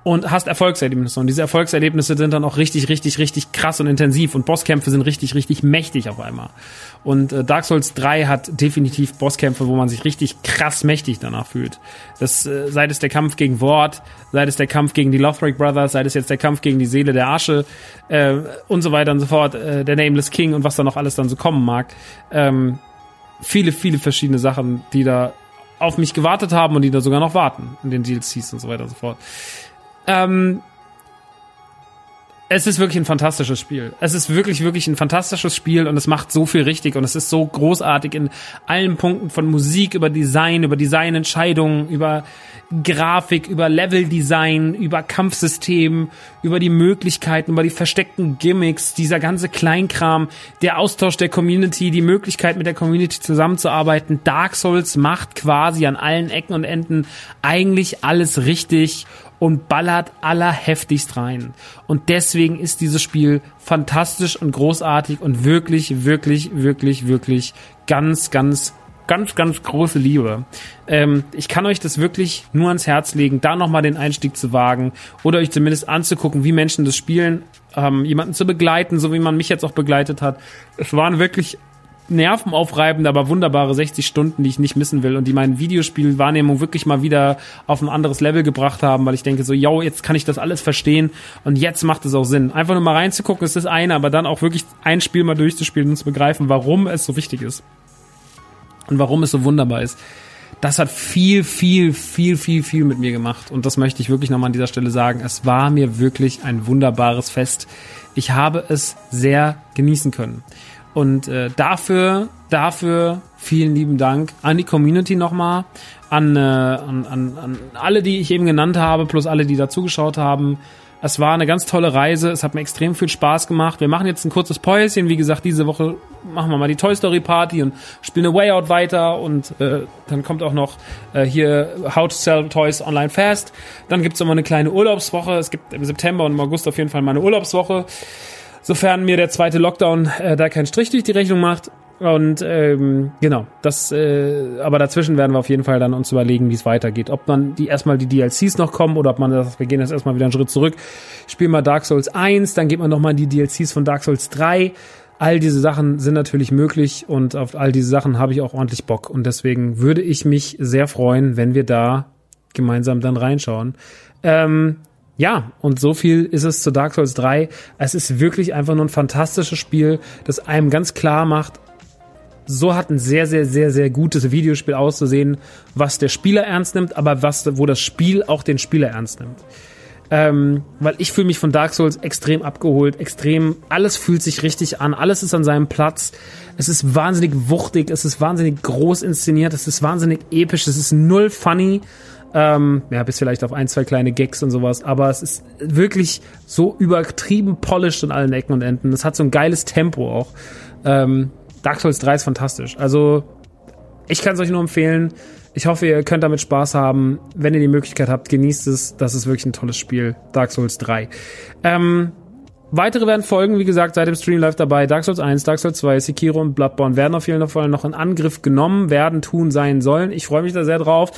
und hast Erfolgserlebnisse. Und diese Erfolgserlebnisse sind dann auch richtig, richtig, richtig krass und intensiv. Und Bosskämpfe sind richtig, richtig mächtig auf einmal. Und äh, Dark Souls 3 hat definitiv Bosskämpfe, wo man sich richtig krass mächtig danach fühlt. Das, äh, sei es der Kampf gegen Ward, sei es der Kampf gegen die Lothric Brothers, sei es jetzt der Kampf gegen die Seele der Asche äh, und so weiter und so fort, äh, der Nameless King und was da noch alles dann so kommen mag. Ähm, viele, viele verschiedene Sachen, die da auf mich gewartet haben und die da sogar noch warten in den DLCs und so weiter und so fort. Ähm, es ist wirklich ein fantastisches Spiel. Es ist wirklich, wirklich ein fantastisches Spiel und es macht so viel richtig und es ist so großartig in allen Punkten von Musik, über Design, über Designentscheidungen, über Grafik, über Leveldesign, über Kampfsystem, über die Möglichkeiten, über die versteckten Gimmicks, dieser ganze Kleinkram, der Austausch der Community, die Möglichkeit mit der Community zusammenzuarbeiten. Dark Souls macht quasi an allen Ecken und Enden eigentlich alles richtig und ballert allerheftigst rein. Und deswegen ist dieses Spiel fantastisch und großartig und wirklich, wirklich, wirklich, wirklich ganz, ganz ganz, ganz große Liebe. Ähm, ich kann euch das wirklich nur ans Herz legen, da nochmal den Einstieg zu wagen oder euch zumindest anzugucken, wie Menschen das spielen, ähm, jemanden zu begleiten, so wie man mich jetzt auch begleitet hat. Es waren wirklich nervenaufreibende, aber wunderbare 60 Stunden, die ich nicht missen will und die meine Videospielwahrnehmung wirklich mal wieder auf ein anderes Level gebracht haben, weil ich denke so, yo, jetzt kann ich das alles verstehen und jetzt macht es auch Sinn. Einfach nur mal reinzugucken, ist das eine, aber dann auch wirklich ein Spiel mal durchzuspielen und zu begreifen, warum es so wichtig ist und warum es so wunderbar ist. Das hat viel, viel, viel, viel, viel mit mir gemacht und das möchte ich wirklich nochmal an dieser Stelle sagen. Es war mir wirklich ein wunderbares Fest. Ich habe es sehr genießen können. Und äh, dafür, dafür vielen lieben Dank an die Community nochmal, an, äh, an, an, an alle, die ich eben genannt habe, plus alle, die dazugeschaut haben. Es war eine ganz tolle Reise. Es hat mir extrem viel Spaß gemacht. Wir machen jetzt ein kurzes Päuschen. Wie gesagt, diese Woche machen wir mal die Toy Story Party und spielen eine Way Out weiter. Und äh, dann kommt auch noch äh, hier How to Sell Toys Online Fast. Dann gibt's immer eine kleine Urlaubswoche. Es gibt im September und im August auf jeden Fall mal eine Urlaubswoche. Sofern mir der zweite Lockdown äh, da keinen Strich durch die Rechnung macht. Und ähm, genau, das, äh, aber dazwischen werden wir auf jeden Fall dann uns überlegen, wie es weitergeht. Ob man die erstmal die DLCs noch kommen oder ob man das, wir gehen jetzt erstmal wieder einen Schritt zurück, spielen mal Dark Souls 1, dann geht man nochmal die DLCs von Dark Souls 3. All diese Sachen sind natürlich möglich und auf all diese Sachen habe ich auch ordentlich Bock. Und deswegen würde ich mich sehr freuen, wenn wir da gemeinsam dann reinschauen. Ähm, ja, und so viel ist es zu Dark Souls 3. Es ist wirklich einfach nur ein fantastisches Spiel, das einem ganz klar macht, so hat ein sehr, sehr, sehr, sehr gutes Videospiel auszusehen, was der Spieler ernst nimmt, aber was, wo das Spiel auch den Spieler ernst nimmt. Ähm, weil ich fühle mich von Dark Souls extrem abgeholt, extrem, alles fühlt sich richtig an, alles ist an seinem Platz. Es ist wahnsinnig wuchtig, es ist wahnsinnig groß inszeniert, es ist wahnsinnig episch, es ist null funny. Ähm, ja, bis vielleicht auf ein, zwei kleine Gags und sowas, aber es ist wirklich so übertrieben polished in allen Ecken und Enden. Es hat so ein geiles Tempo auch. Ähm, Dark Souls 3 ist fantastisch. Also, ich kann es euch nur empfehlen. Ich hoffe, ihr könnt damit Spaß haben. Wenn ihr die Möglichkeit habt, genießt es. Das ist wirklich ein tolles Spiel. Dark Souls 3. Ähm, weitere werden folgen, wie gesagt, seit dem Stream live dabei. Dark Souls 1, Dark Souls 2, Sekiro und Bloodborne werden auf jeden Fall noch in Angriff genommen, werden, tun, sein sollen. Ich freue mich da sehr drauf.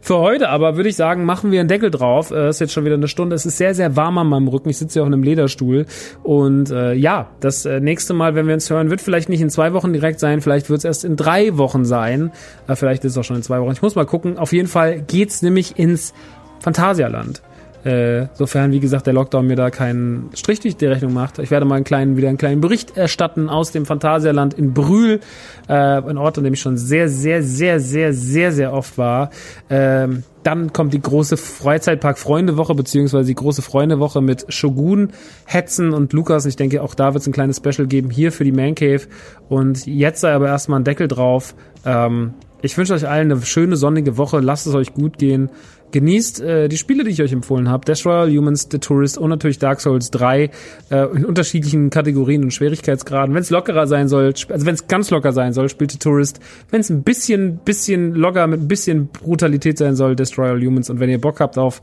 Für heute aber würde ich sagen, machen wir einen Deckel drauf. Es ist jetzt schon wieder eine Stunde. Es ist sehr, sehr warm an meinem Rücken. Ich sitze ja auch in einem Lederstuhl. Und äh, ja, das äh, nächste Mal, wenn wir uns hören, wird vielleicht nicht in zwei Wochen direkt sein. Vielleicht wird es erst in drei Wochen sein. Äh, vielleicht ist es auch schon in zwei Wochen. Ich muss mal gucken. Auf jeden Fall geht's nämlich ins Phantasialand. Äh, sofern, wie gesagt, der Lockdown mir da keinen Strich durch die Rechnung macht. Ich werde mal einen kleinen, wieder einen kleinen Bericht erstatten aus dem Phantasialand in Brühl, äh, ein Ort, an dem ich schon sehr, sehr, sehr, sehr, sehr, sehr oft war. Ähm, dann kommt die große Freizeitpark Freundewoche beziehungsweise die große Freundewoche mit Shogun, Hetzen und Lukas. Ich denke, auch da wird es ein kleines Special geben hier für die Man Cave. Und jetzt sei aber erstmal ein Deckel drauf. Ähm, ich wünsche euch allen eine schöne sonnige Woche. Lasst es euch gut gehen. Genießt äh, die Spiele, die ich euch empfohlen habe. Destroyer Humans, The Tourist und natürlich Dark Souls 3 äh, in unterschiedlichen Kategorien und Schwierigkeitsgraden. Wenn es lockerer sein soll, also wenn es ganz locker sein soll, spielt The Tourist. Wenn es ein bisschen, bisschen locker mit ein bisschen Brutalität sein soll, Destroyer Humans. Und wenn ihr Bock habt auf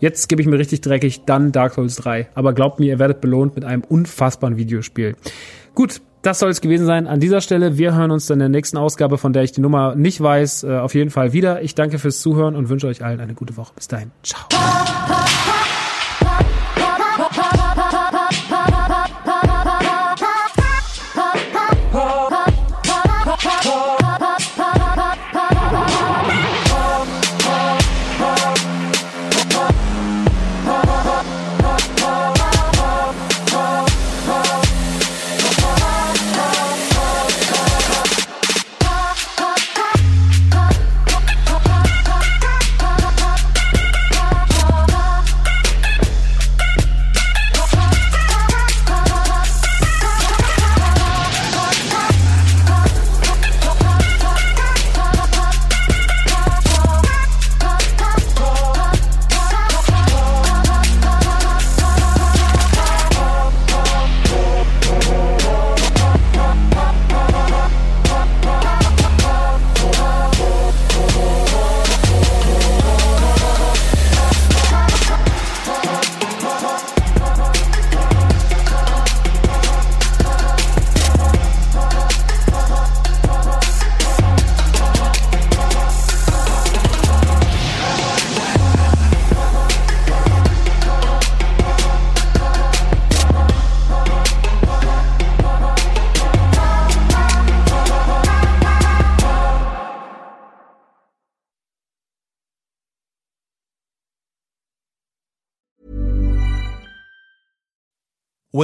jetzt gebe ich mir richtig dreckig, dann Dark Souls 3. Aber glaubt mir, ihr werdet belohnt mit einem unfassbaren Videospiel. Gut, das soll es gewesen sein an dieser Stelle. Wir hören uns dann in der nächsten Ausgabe, von der ich die Nummer nicht weiß, äh, auf jeden Fall wieder. Ich danke fürs Zuhören und wünsche euch allen eine gute Woche. Bis dahin. Ciao.